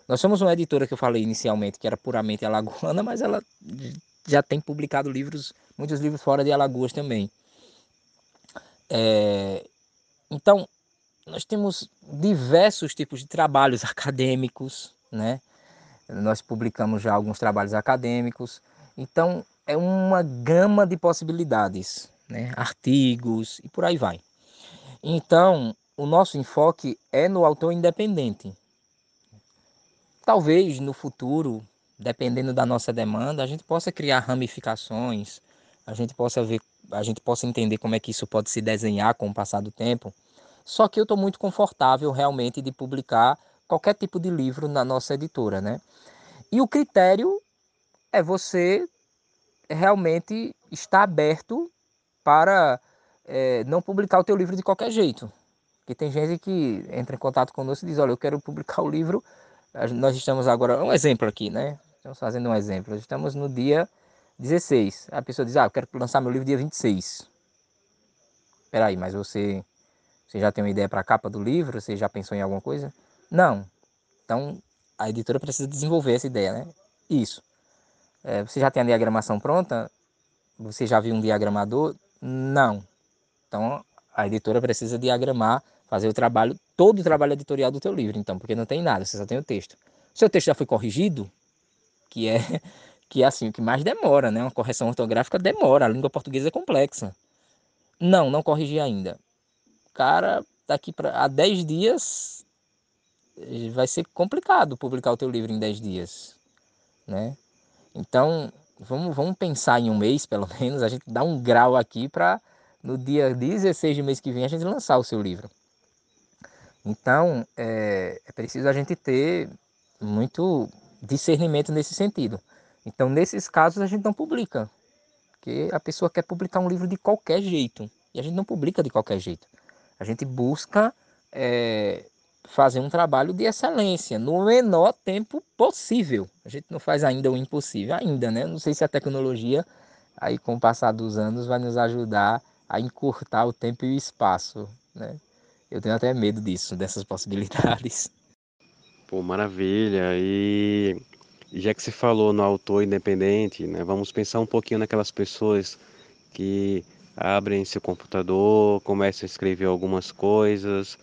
Nós somos uma editora que eu falei inicialmente que era puramente alagoana, (laughs) mas ela já tem publicado livros, muitos livros fora de Alagoas também. É, então, nós temos diversos tipos de trabalhos (laughs) acadêmicos, né? Nós publicamos já alguns trabalhos acadêmicos. Então, é uma gama de possibilidades, né? Artigos e por aí vai. Então, o nosso enfoque é no autor independente, Talvez no futuro, dependendo da nossa demanda, a gente possa criar ramificações, a gente possa ver, a gente possa entender como é que isso pode se desenhar com o passar do tempo. Só que eu estou muito confortável realmente de publicar qualquer tipo de livro na nossa editora, né? E o critério é você realmente estar aberto para é, não publicar o teu livro de qualquer jeito. Porque tem gente que entra em contato conosco e diz, olha, eu quero publicar o livro nós estamos agora, um exemplo aqui, né? Estamos fazendo um exemplo. Estamos no dia 16. A pessoa diz, ah, eu quero lançar meu livro dia 26. Espera aí, mas você, você já tem uma ideia para a capa do livro? Você já pensou em alguma coisa? Não. Então, a editora precisa desenvolver essa ideia, né? Isso. É, você já tem a diagramação pronta? Você já viu um diagramador? Não. Então, a editora precisa diagramar fazer o trabalho, todo o trabalho editorial do teu livro, então, porque não tem nada, você só tem o texto. O seu texto já foi corrigido, que é (laughs) que é assim, o que mais demora, né? Uma correção ortográfica demora, a língua portuguesa é complexa. Não, não corrigi ainda. Cara, daqui para a 10 dias vai ser complicado publicar o teu livro em 10 dias, né? Então, vamos, vamos pensar em um mês, pelo (laughs) menos, a gente dá um grau aqui para no dia 16 do mês que vem a gente lançar o seu livro. Então, é, é preciso a gente ter muito discernimento nesse sentido. Então, nesses casos, a gente não publica. Porque a pessoa quer publicar um livro de qualquer jeito. E a gente não publica de qualquer jeito. A gente busca é, fazer um trabalho de excelência no menor tempo possível. A gente não faz ainda o impossível, ainda, né? Não sei se a tecnologia, aí com o passar dos anos, vai nos ajudar a encurtar o tempo e o espaço, né? Eu tenho até medo disso, dessas possibilidades. (laughs) Pô, maravilha. E já que você falou no autor independente, né, vamos pensar um pouquinho naquelas pessoas que abrem seu computador, começam a escrever algumas coisas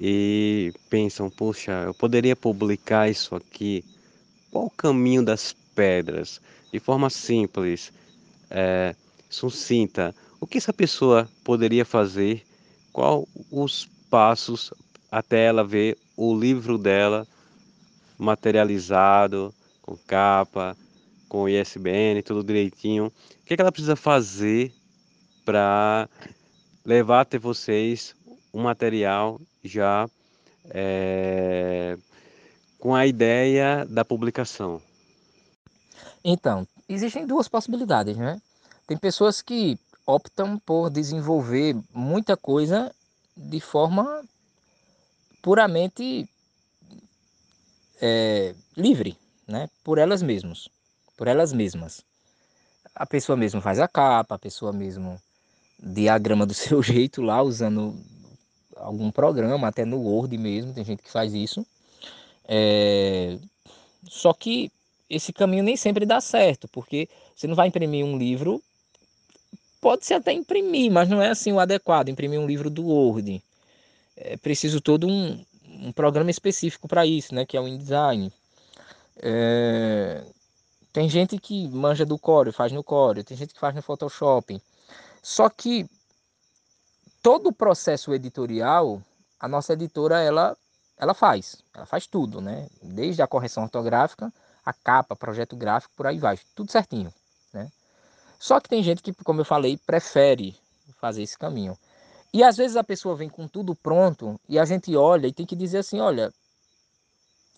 e pensam, puxa, eu poderia publicar isso aqui. Qual o caminho das pedras? De forma simples, é, sucinta. O que essa pessoa poderia fazer? Qual os passos até ela ver o livro dela materializado, com capa, com ISBN, tudo direitinho. O que, é que ela precisa fazer para levar até vocês um material já é, com a ideia da publicação? Então, existem duas possibilidades, né? Tem pessoas que optam por desenvolver muita coisa de forma puramente é, livre, né? Por elas mesmas, por elas mesmas. A pessoa mesmo faz a capa, a pessoa mesmo diagrama do (laughs) seu jeito lá, usando algum programa, até no Word mesmo, tem gente que faz isso. É... Só que esse caminho nem sempre dá certo, porque você não vai imprimir um livro, pode-se até imprimir, mas não é assim o adequado, imprimir um livro do Word. É preciso todo um, um programa específico para isso, né, que é o InDesign. É... Tem gente que manja do Core, faz no Core, tem gente que faz no Photoshop. Só que todo o processo editorial, a nossa editora ela ela faz, ela faz tudo, né? Desde a correção ortográfica, a capa, projeto gráfico, por aí vai, tudo certinho, né? Só que tem gente que, como eu falei, prefere fazer esse caminho. E às vezes a pessoa vem com tudo pronto e a gente olha e tem que dizer assim, olha,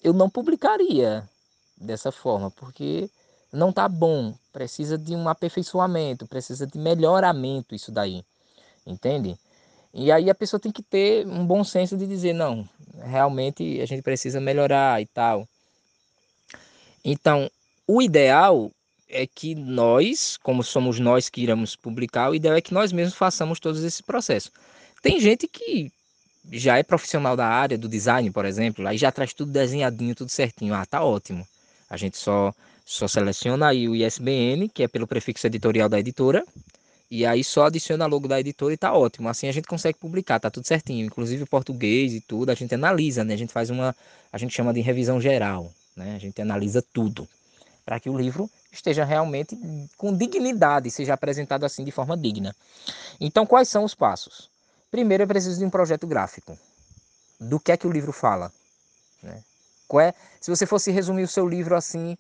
eu não publicaria dessa forma, porque não tá bom, precisa de um aperfeiçoamento, precisa de melhoramento isso daí. Entende? E aí a pessoa tem que ter um bom senso de dizer, não, realmente a gente precisa melhorar e tal. Então, o ideal é que nós, como somos nós que iremos publicar, o ideal é que nós mesmos façamos todos esses processos. Tem gente que já é profissional da área do design, por exemplo, aí já traz tudo desenhadinho, tudo certinho. Ah, tá ótimo. A gente só só seleciona aí o ISBN, que é pelo prefixo editorial da editora, e aí só adiciona logo da editora e tá ótimo. Assim a gente consegue publicar, tá tudo certinho, inclusive o português e tudo, a gente analisa, né? A gente faz uma, a gente chama de revisão geral, né? A gente analisa tudo para que o livro esteja realmente com dignidade, seja apresentado assim de forma digna. Então, quais são os passos? Primeiro, é preciso de um projeto gráfico. Do que é que o livro fala? Né? Qual é, se você fosse resumir o seu livro assim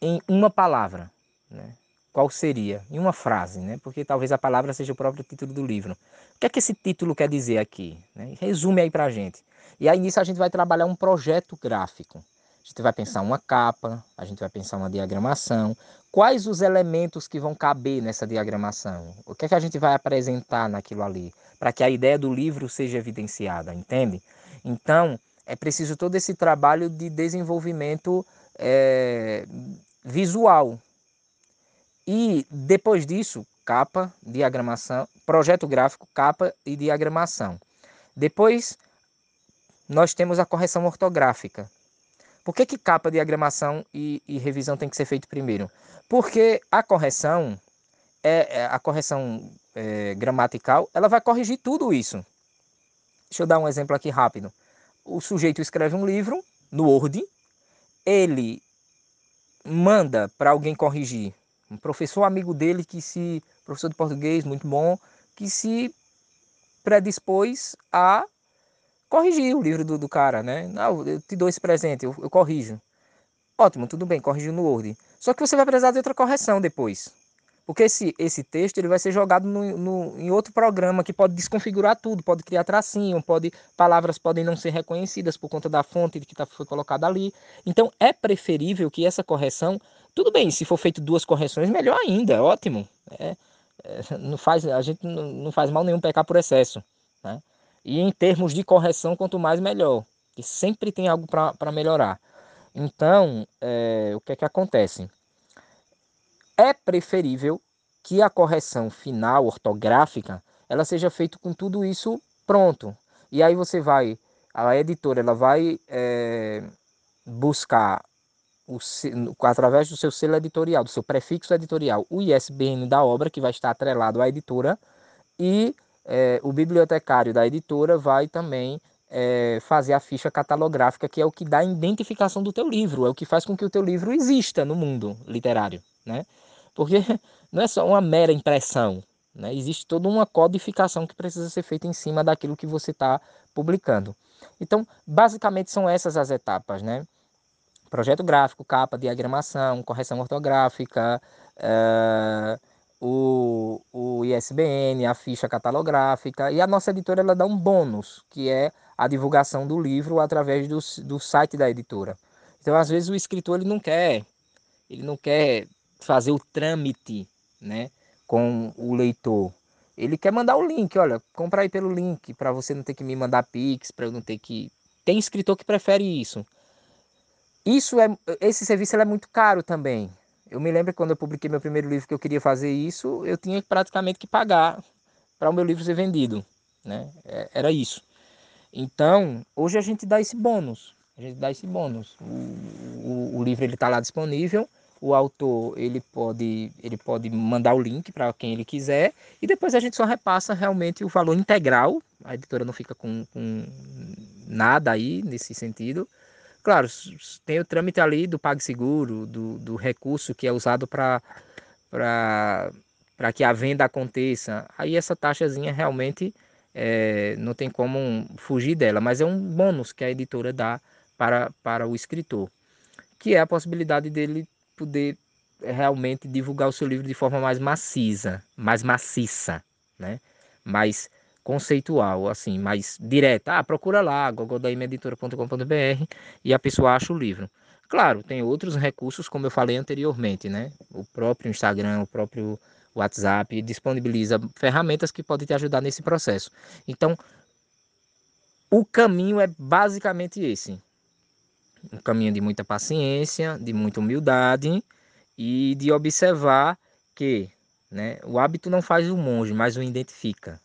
em uma palavra, né? qual seria? Em uma frase, né? porque talvez a palavra seja o próprio título do livro. O que é que esse título quer dizer aqui? Né? Resume aí para a gente. E aí nisso a gente vai trabalhar um projeto gráfico. A gente vai pensar uma capa, a gente vai pensar uma diagramação. Quais os elementos que vão caber nessa diagramação? O que é que a gente vai apresentar naquilo ali? Para que a ideia do livro seja evidenciada, entende? Então, é preciso todo esse trabalho de desenvolvimento é, visual. E depois disso, capa, diagramação, projeto gráfico, capa e diagramação. Depois, nós temos a correção ortográfica, por que, que capa, diagramação e, e revisão tem que ser feito primeiro? Porque a correção, é, é a correção é, gramatical, ela vai corrigir tudo isso. Deixa eu dar um exemplo aqui rápido. O sujeito escreve um livro no Word, ele manda para alguém corrigir. Um professor amigo dele que se, professor de português muito bom, que se predispôs a corrigir o livro do, do cara, né? Não, eu te dou esse presente, eu, eu corrijo. Ótimo, tudo bem, corrigiu no Word. Só que você vai precisar de outra correção depois. Porque esse, esse texto ele vai ser jogado no, no, em outro programa que pode desconfigurar tudo, pode criar tracinho, pode palavras podem não ser reconhecidas por conta da fonte que tá, foi colocada ali. Então é preferível que essa correção, tudo bem, se for feito duas correções, melhor ainda, ótimo. É, é, não faz, a gente não, não, faz mal nenhum pecar por excesso. Né? E em termos de correção, quanto mais melhor. Que sempre tem algo para melhorar. Então, é, o que é que acontece? É preferível que a correção final ortográfica ela seja feita com tudo isso pronto. E aí você vai, a editora ela vai é, buscar o, através do seu selo editorial, do seu prefixo editorial, o ISBN da obra que vai estar atrelado à editora e é, o bibliotecário da editora vai também é, fazer a ficha catalográfica, que é o que dá a identificação do teu livro, é o que faz com que o teu livro exista no mundo literário, né? Porque (laughs) não é só uma mera impressão, né? existe toda uma codificação que precisa ser feita em cima daquilo que você está publicando. Então, basicamente são essas as etapas, né? Projeto gráfico, capa, diagramação, correção ortográfica, uh, o, o ISBN, a ficha catalográfica, e a nossa editora ela dá um bônus, que é a divulgação do livro através do, do site da editora. Então, às vezes, o escritor ele não quer, ele não quer fazer o trâmite né, com o leitor. Ele quer mandar o link, olha, compra aí pelo link, para você não ter que me mandar pix, para eu não ter que. Tem escritor que prefere isso. Isso é, esse serviço é muito caro também. Eu me lembro quando eu publiquei meu primeiro livro que eu queria fazer isso, eu tinha praticamente que pagar para o meu livro ser vendido, né? É, era isso. Então, hoje a gente dá esse bônus. A gente dá esse bônus. O, o, o livro ele está lá disponível. O autor ele pode ele pode mandar o link para quem ele quiser e depois a gente só repassa realmente o valor integral. A editora não fica com, com nada aí nesse sentido Claro, tem o trâmite ali do PagSeguro, do, do recurso que é usado para que a venda aconteça. Aí essa taxazinha realmente é, não tem como fugir dela, mas é um bônus que a editora dá para, para o escritor, que é a possibilidade dele poder realmente divulgar o seu livro de forma mais maciça, mais maciça, né? mais conceitual, assim, mais direta. Ah, procura lá, gogodaimeditora.com.br e a pessoa acha o livro. Claro, tem outros recursos, como eu falei anteriormente, né? O próprio Instagram, o próprio WhatsApp disponibiliza ferramentas que podem te ajudar nesse processo. Então, o caminho é basicamente esse. Um caminho de muita paciência, de muita humildade e de observar que né, o hábito não faz o monge, mas o identifica.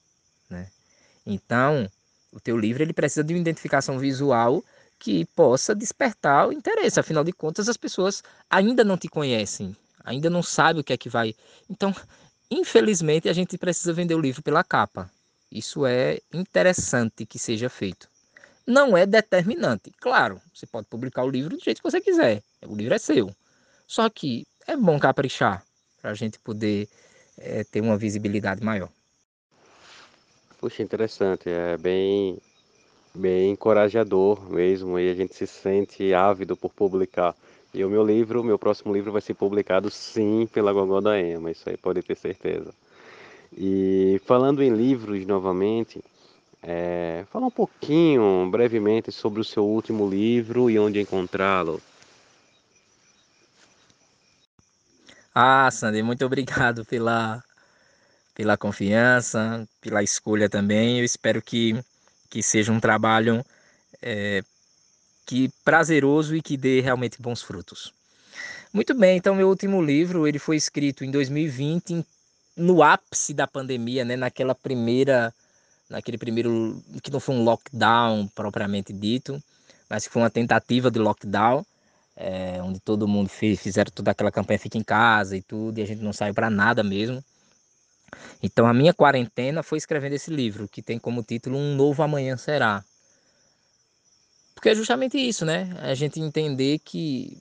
Então, o teu livro ele precisa de uma identificação visual que possa despertar o interesse. Afinal de contas, as pessoas ainda não te conhecem, ainda não sabem o que é que vai. Então, infelizmente, a gente precisa vender o livro pela capa. Isso é interessante que seja feito. Não é determinante. Claro, você pode publicar o livro do jeito que você quiser. O livro é seu. Só que é bom caprichar para a gente poder é, ter uma visibilidade maior. Puxa, interessante, é bem, bem encorajador mesmo, e a gente se sente ávido por publicar. E o meu livro, meu próximo livro vai ser publicado sim pela Gogó Ema, isso aí pode ter certeza. E falando em livros novamente, é, fala um pouquinho, brevemente, sobre o seu último livro e onde encontrá-lo. Ah, Sandy, muito obrigado pela, pela confiança, pela escolha também. Eu espero que, que seja um trabalho é, que prazeroso e que dê realmente bons frutos. Muito bem, então meu último livro ele foi escrito em 2020, no ápice da pandemia, né, naquela primeira, naquele primeiro que não foi um lockdown propriamente dito, mas que foi uma tentativa de lockdown, é, onde todo mundo fez, fizeram toda aquela campanha fica em casa e tudo, e a gente não saiu para nada mesmo. Então a minha quarentena foi escrevendo esse livro, que tem como título Um Novo Amanhã Será. Porque é justamente isso, né? A gente entender que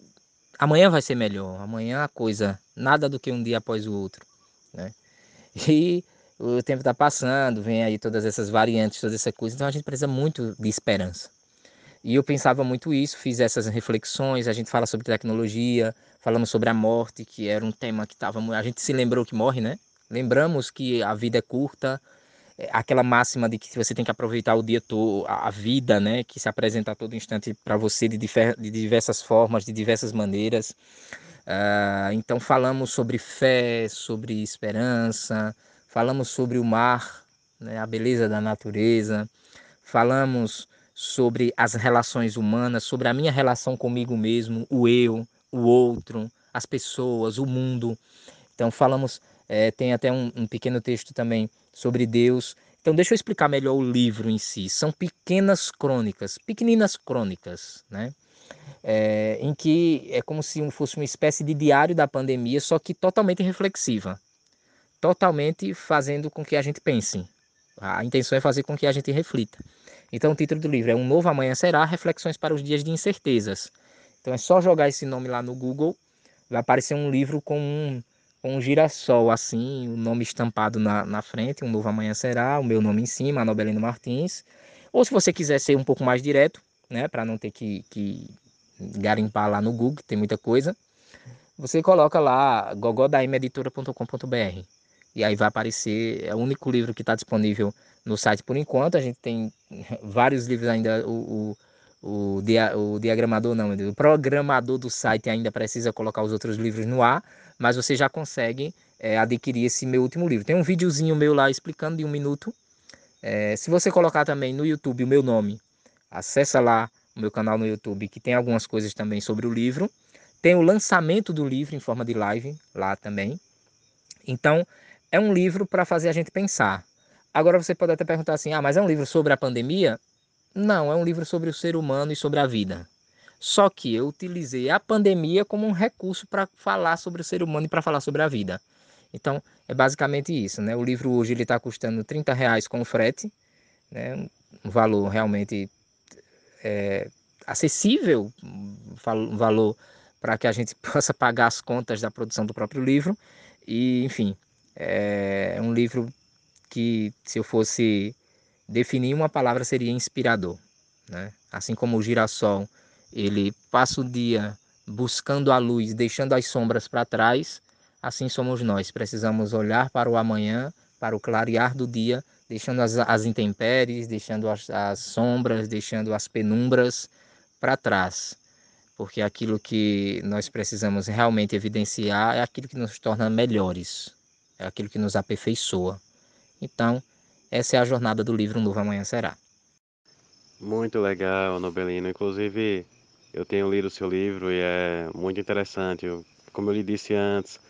amanhã vai ser melhor, amanhã a coisa, nada do que um dia após o outro, né? (laughs) E o tempo está passando, vem aí todas essas variantes, toda essa coisa, então a gente precisa muito de esperança. E eu pensava muito isso, fiz essas reflexões, a gente fala sobre tecnologia, falamos sobre a morte, que era um tema que estava... A gente se lembrou que morre, né? Lembramos que a vida é curta, é, aquela máxima de que você tem que aproveitar o dia todo, a vida, né? Que se apresenta a todo instante para você de, de diversas formas, de diversas maneiras. Uh, então falamos sobre fé, sobre esperança, falamos sobre o mar, né, a beleza da natureza, falamos sobre as relações humanas, sobre a minha relação comigo mesmo, o eu, o outro, as pessoas, o mundo. Então falamos, é, tem até um, um pequeno texto também sobre Deus. Então deixa eu explicar melhor o livro em si. São pequenas crônicas, pequeninas crônicas, né? é, em que é como se fosse uma espécie de diário da pandemia, só que totalmente reflexiva, totalmente fazendo com que a gente pense. A intenção é fazer com que a gente reflita. Então, o título do livro é Um Novo Amanhã Será Reflexões para os Dias de Incertezas. Então, é só jogar esse nome lá no Google, vai aparecer um livro com um, com um girassol, assim, o um nome estampado na, na frente, Um Novo Amanhã Será, o meu nome em cima, Anobelino Martins. Ou se você quiser ser um pouco mais direto, né, para não ter que, que garimpar lá no Google, tem muita coisa. Você coloca lá gogodaimeditora.com.br e aí vai aparecer, é o único livro que está disponível no site por enquanto. A gente tem (laughs) vários livros ainda, o, o, o, dia, o diagramador não, o programador do site ainda precisa colocar os outros livros no ar, mas você já consegue é, adquirir esse meu último livro. Tem um videozinho meu lá explicando de um minuto. É, se você colocar também no YouTube o meu nome, acessa lá o meu canal no YouTube, que tem algumas coisas também sobre o livro. Tem o lançamento do livro em forma de live lá também. Então, é um livro para fazer a gente pensar. Agora você pode até perguntar assim: ah, mas é um livro sobre a pandemia? Não, é um livro sobre o ser humano e sobre a vida. Só que eu utilizei a pandemia como um recurso para falar sobre o ser humano e para falar sobre a vida. Então, é basicamente isso. Né? O livro hoje está custando 30 reais com frete, né? um valor realmente é, acessível, um valor para que a gente (laughs) possa pagar as contas da produção do próprio livro. E, enfim, é um livro que, se eu fosse definir uma palavra, seria inspirador. Né? Assim como o girassol, ele passa o dia buscando a luz, deixando as sombras para trás, assim somos nós. Precisamos olhar para o amanhã, para o clarear do dia deixando as, as intempéries, deixando as, as sombras, deixando as penumbras para trás. Porque aquilo que nós precisamos realmente evidenciar é aquilo que nos torna melhores, é aquilo que nos aperfeiçoa. Então, essa é a jornada do livro Um Novo Amanhã Será. Muito legal, Nobelino. Inclusive, eu tenho lido o seu livro e é muito interessante. Como eu lhe disse antes,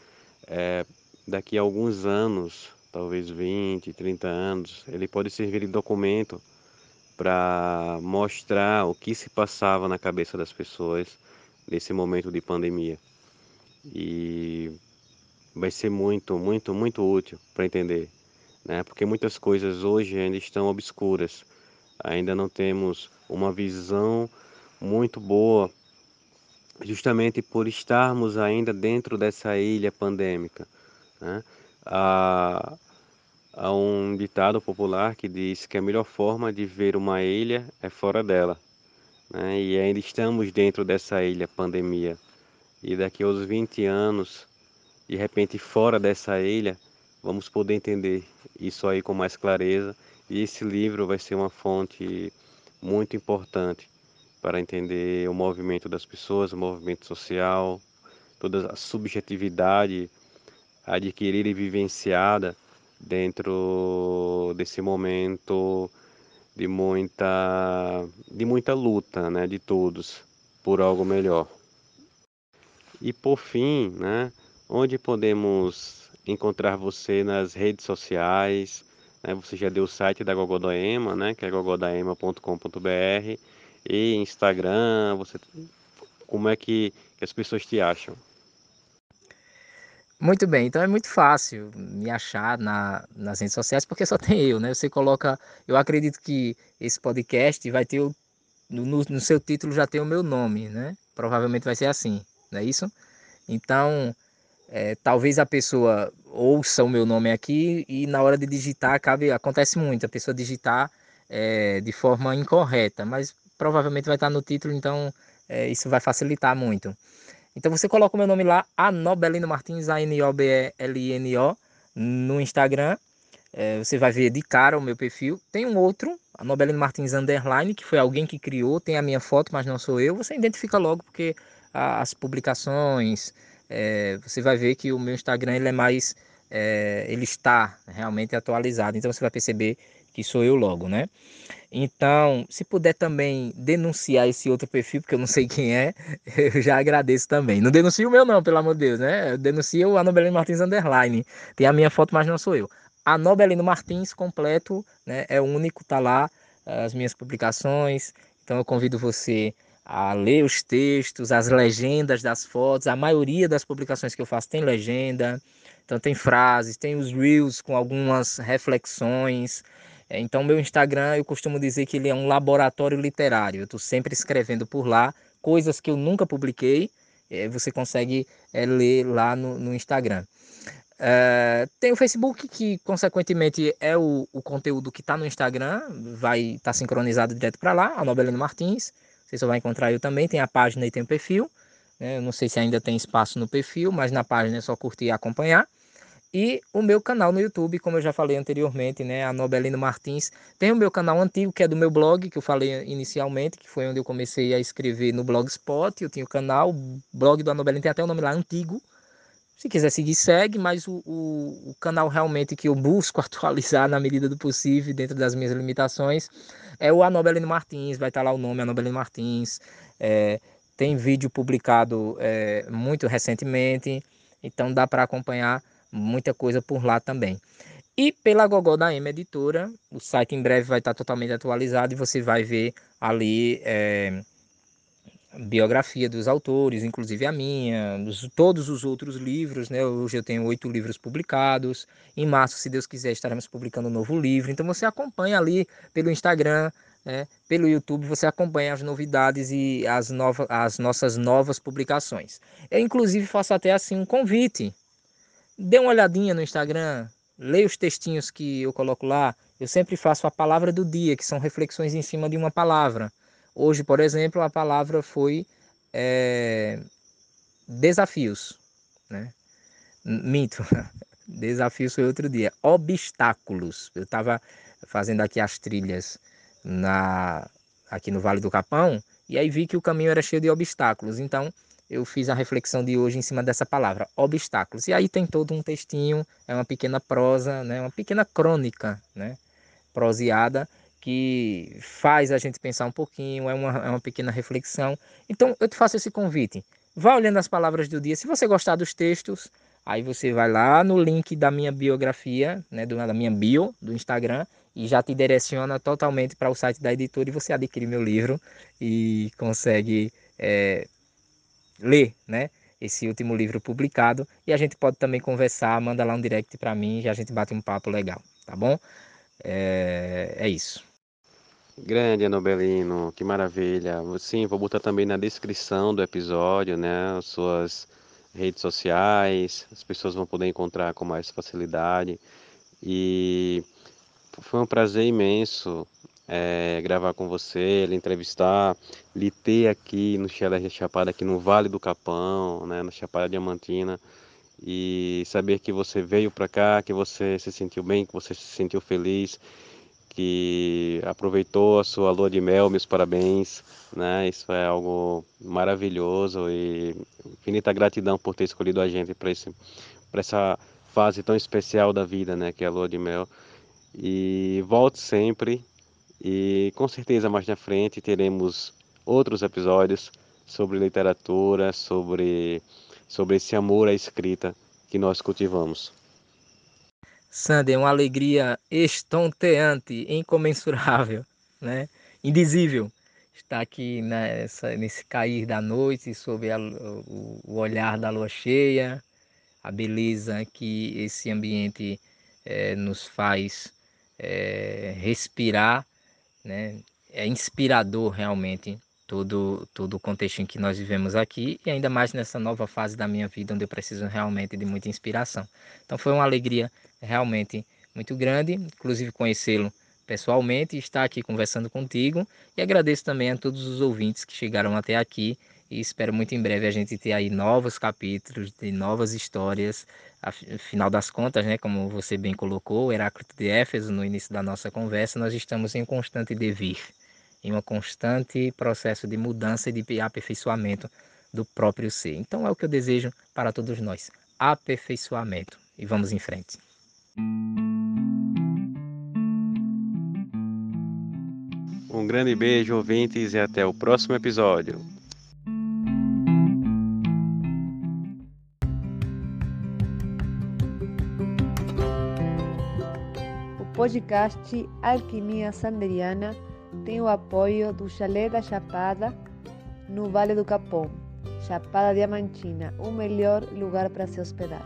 é, daqui a alguns anos talvez 20, 30 anos, ele pode servir de documento para mostrar o que se passava na cabeça das pessoas nesse momento de pandemia. E vai ser muito, muito, muito útil para entender, né? Porque muitas coisas hoje ainda estão obscuras. Ainda não temos uma visão muito boa, justamente por estarmos ainda dentro dessa ilha pandêmica. Né? A, Há um ditado popular que diz que a melhor forma de ver uma ilha é fora dela. Né? E ainda estamos dentro dessa ilha pandemia. E daqui aos 20 anos, de repente fora dessa ilha, vamos poder entender isso aí com mais clareza. E esse livro vai ser uma fonte muito importante para entender o movimento das pessoas, o movimento social, toda a subjetividade adquirida e vivenciada dentro desse momento de muita de muita luta, né, de todos por algo melhor. E por fim, né, onde podemos encontrar você nas redes sociais? Né, você já deu o site da Gogodaema, né, que é gogodaema.com.br e Instagram, você como é que, as pessoas te acham? Muito bem, então é muito fácil me achar na, nas redes sociais porque só (laughs) tem eu, né? Você coloca, eu acredito que esse podcast vai ter o, no, no seu título já tem o meu nome, né? Provavelmente vai ser assim, não é isso? Então, é, talvez a pessoa ouça o meu nome aqui e na hora de digitar acabe, acontece muito, a pessoa digitar é, de forma incorreta, mas provavelmente vai estar no título, então é, isso vai facilitar muito. Então você coloca o meu nome lá, Anobelino Martins, A-N-O-B-E-L-I-N-O, no Instagram. É, você vai ver de cara o meu perfil. Tem um outro, Anobelino Martins Underline, que foi alguém que criou, tem a minha foto, mas não sou eu. Você identifica logo, porque as publicações, é, você vai ver que o meu Instagram ele é mais, é, ele está realmente atualizado. Então você vai perceber que sou eu logo, né? Então, se puder também denunciar esse outro perfil, porque eu não sei quem é, (laughs) eu já agradeço também. Não denuncie o meu não, pelo amor de Deus, né? Denuncia o Anobelino Martins Underline. Tem a minha foto, mas não sou eu. Anobelino Martins completo, né? É o único, tá lá as minhas publicações. Então eu convido você a ler os textos, as legendas das fotos. A maioria das publicações que eu faço tem legenda. Então tem frases, tem os reels com algumas reflexões. É, então, meu Instagram, eu costumo dizer que ele é um laboratório literário. Eu estou sempre escrevendo por lá coisas que eu nunca publiquei. Você consegue é, ler lá no, no Instagram. É, tem o Facebook, que consequentemente é o, o conteúdo que está no Instagram, vai estar tá sincronizado direto para lá, a Nobelino Martins. Você só vai encontrar eu também. Tem a página e tem o perfil. Né? Eu não sei se ainda tem espaço no perfil, mas na página é só curtir e acompanhar. E o meu canal no YouTube, como eu já falei anteriormente, né, a Nobelino Martins. Tem o meu canal antigo, que é do meu blog, que eu falei inicialmente, que foi onde eu comecei a escrever no Blogspot. Eu tinha o canal, blog do Nobelino tem até o nome lá, antigo. Se quiser seguir, segue, mas o, o, o, canal realmente que eu busco (laughs) atualizar na medida do possível, dentro das minhas limitações, é o Anobelino Martins, vai estar lá o nome Anobelino Martins. É, tem vídeo publicado é, muito recentemente, então dá para acompanhar muita coisa por lá também. E pela Gogó da M Editora, o site em breve vai estar totalmente atualizado e você vai ver ali é, biografia dos autores, inclusive a minha, dos, todos os outros livros, né? Hoje eu tenho oito livros publicados. Em março, se Deus quiser, estaremos publicando um novo livro. Então você acompanha ali pelo Instagram, né? pelo YouTube, você acompanha as novidades e as, novas, as nossas novas publicações. Eu, inclusive, faço até assim um convite Dê uma olhadinha no Instagram, leia os textinhos que eu coloco lá. Eu sempre faço a palavra do dia, que são reflexões em cima de uma palavra. Hoje, por exemplo, a palavra foi é, desafios. Né? Minto, (laughs) desafios foi outro dia. Obstáculos. Eu estava fazendo aqui as trilhas na, aqui no Vale do Capão e aí vi que o caminho era cheio de obstáculos. Então, eu fiz a reflexão de hoje em cima dessa palavra, obstáculos. E aí tem todo um textinho, é uma pequena prosa, né, uma pequena crônica, né, proseada, que faz a gente pensar um pouquinho, é uma, é uma pequena reflexão. Então eu te faço esse convite. Vá olhando as palavras do dia. Se você gostar dos textos, aí você vai lá no link da minha biografia, né, da minha bio do Instagram, e já te direciona totalmente para o site da editora e você adquire meu livro e consegue é, ler, né? Esse último livro publicado e a gente pode também conversar, manda lá um direct para mim e a gente bate um papo legal, tá bom? É, é isso. Grande Anobelino, que maravilha. Sim, vou botar também na descrição do episódio, né? As suas redes sociais, as pessoas vão poder encontrar com mais facilidade. E foi um prazer imenso é, gravar com você, lhe entrevistar, lhe ter aqui no Xelé Chapada, aqui no Vale do Capão, né, na Chapada Diamantina, e saber que você veio para cá, que você se sentiu bem, que você se sentiu feliz, que aproveitou a sua lua de mel, meus parabéns, né? Isso é algo maravilhoso e infinita gratidão por ter escolhido a gente para esse para essa fase tão especial da vida, né, que é a lua de mel. E volte sempre, e com certeza mais na frente teremos outros episódios sobre literatura, sobre, sobre esse amor à escrita que nós cultivamos. Sandy, é uma alegria estonteante, incomensurável, (laughs) né? indizível estar aqui nessa, nesse cair da noite, sob a, o, o, olhar da lua cheia, a beleza que esse ambiente é, nos faz é, respirar né? É inspirador realmente todo, todo o contexto em que nós vivemos aqui e ainda mais nessa nova fase da minha vida onde eu preciso realmente de muita inspiração. Então foi uma alegria realmente muito grande, inclusive conhecê-lo pessoalmente, estar aqui conversando contigo e agradeço também a todos os ouvintes que chegaram até aqui e espero muito em breve a gente ter aí novos capítulos de novas histórias. Afinal das contas, né, como você bem colocou, Heráclito de Éfeso no início da nossa conversa, nós estamos em constante devir em um constante processo de mudança e de aperfeiçoamento do próprio ser. Então é o que eu desejo para todos nós: aperfeiçoamento. E vamos em frente. Um grande beijo, ouvintes, e até o próximo episódio. O podcast Alquimia Sanderiana tem o apoio do Chalé da Chapada, no Vale do Capão. Chapada Diamantina, o melhor lugar para se hospedar.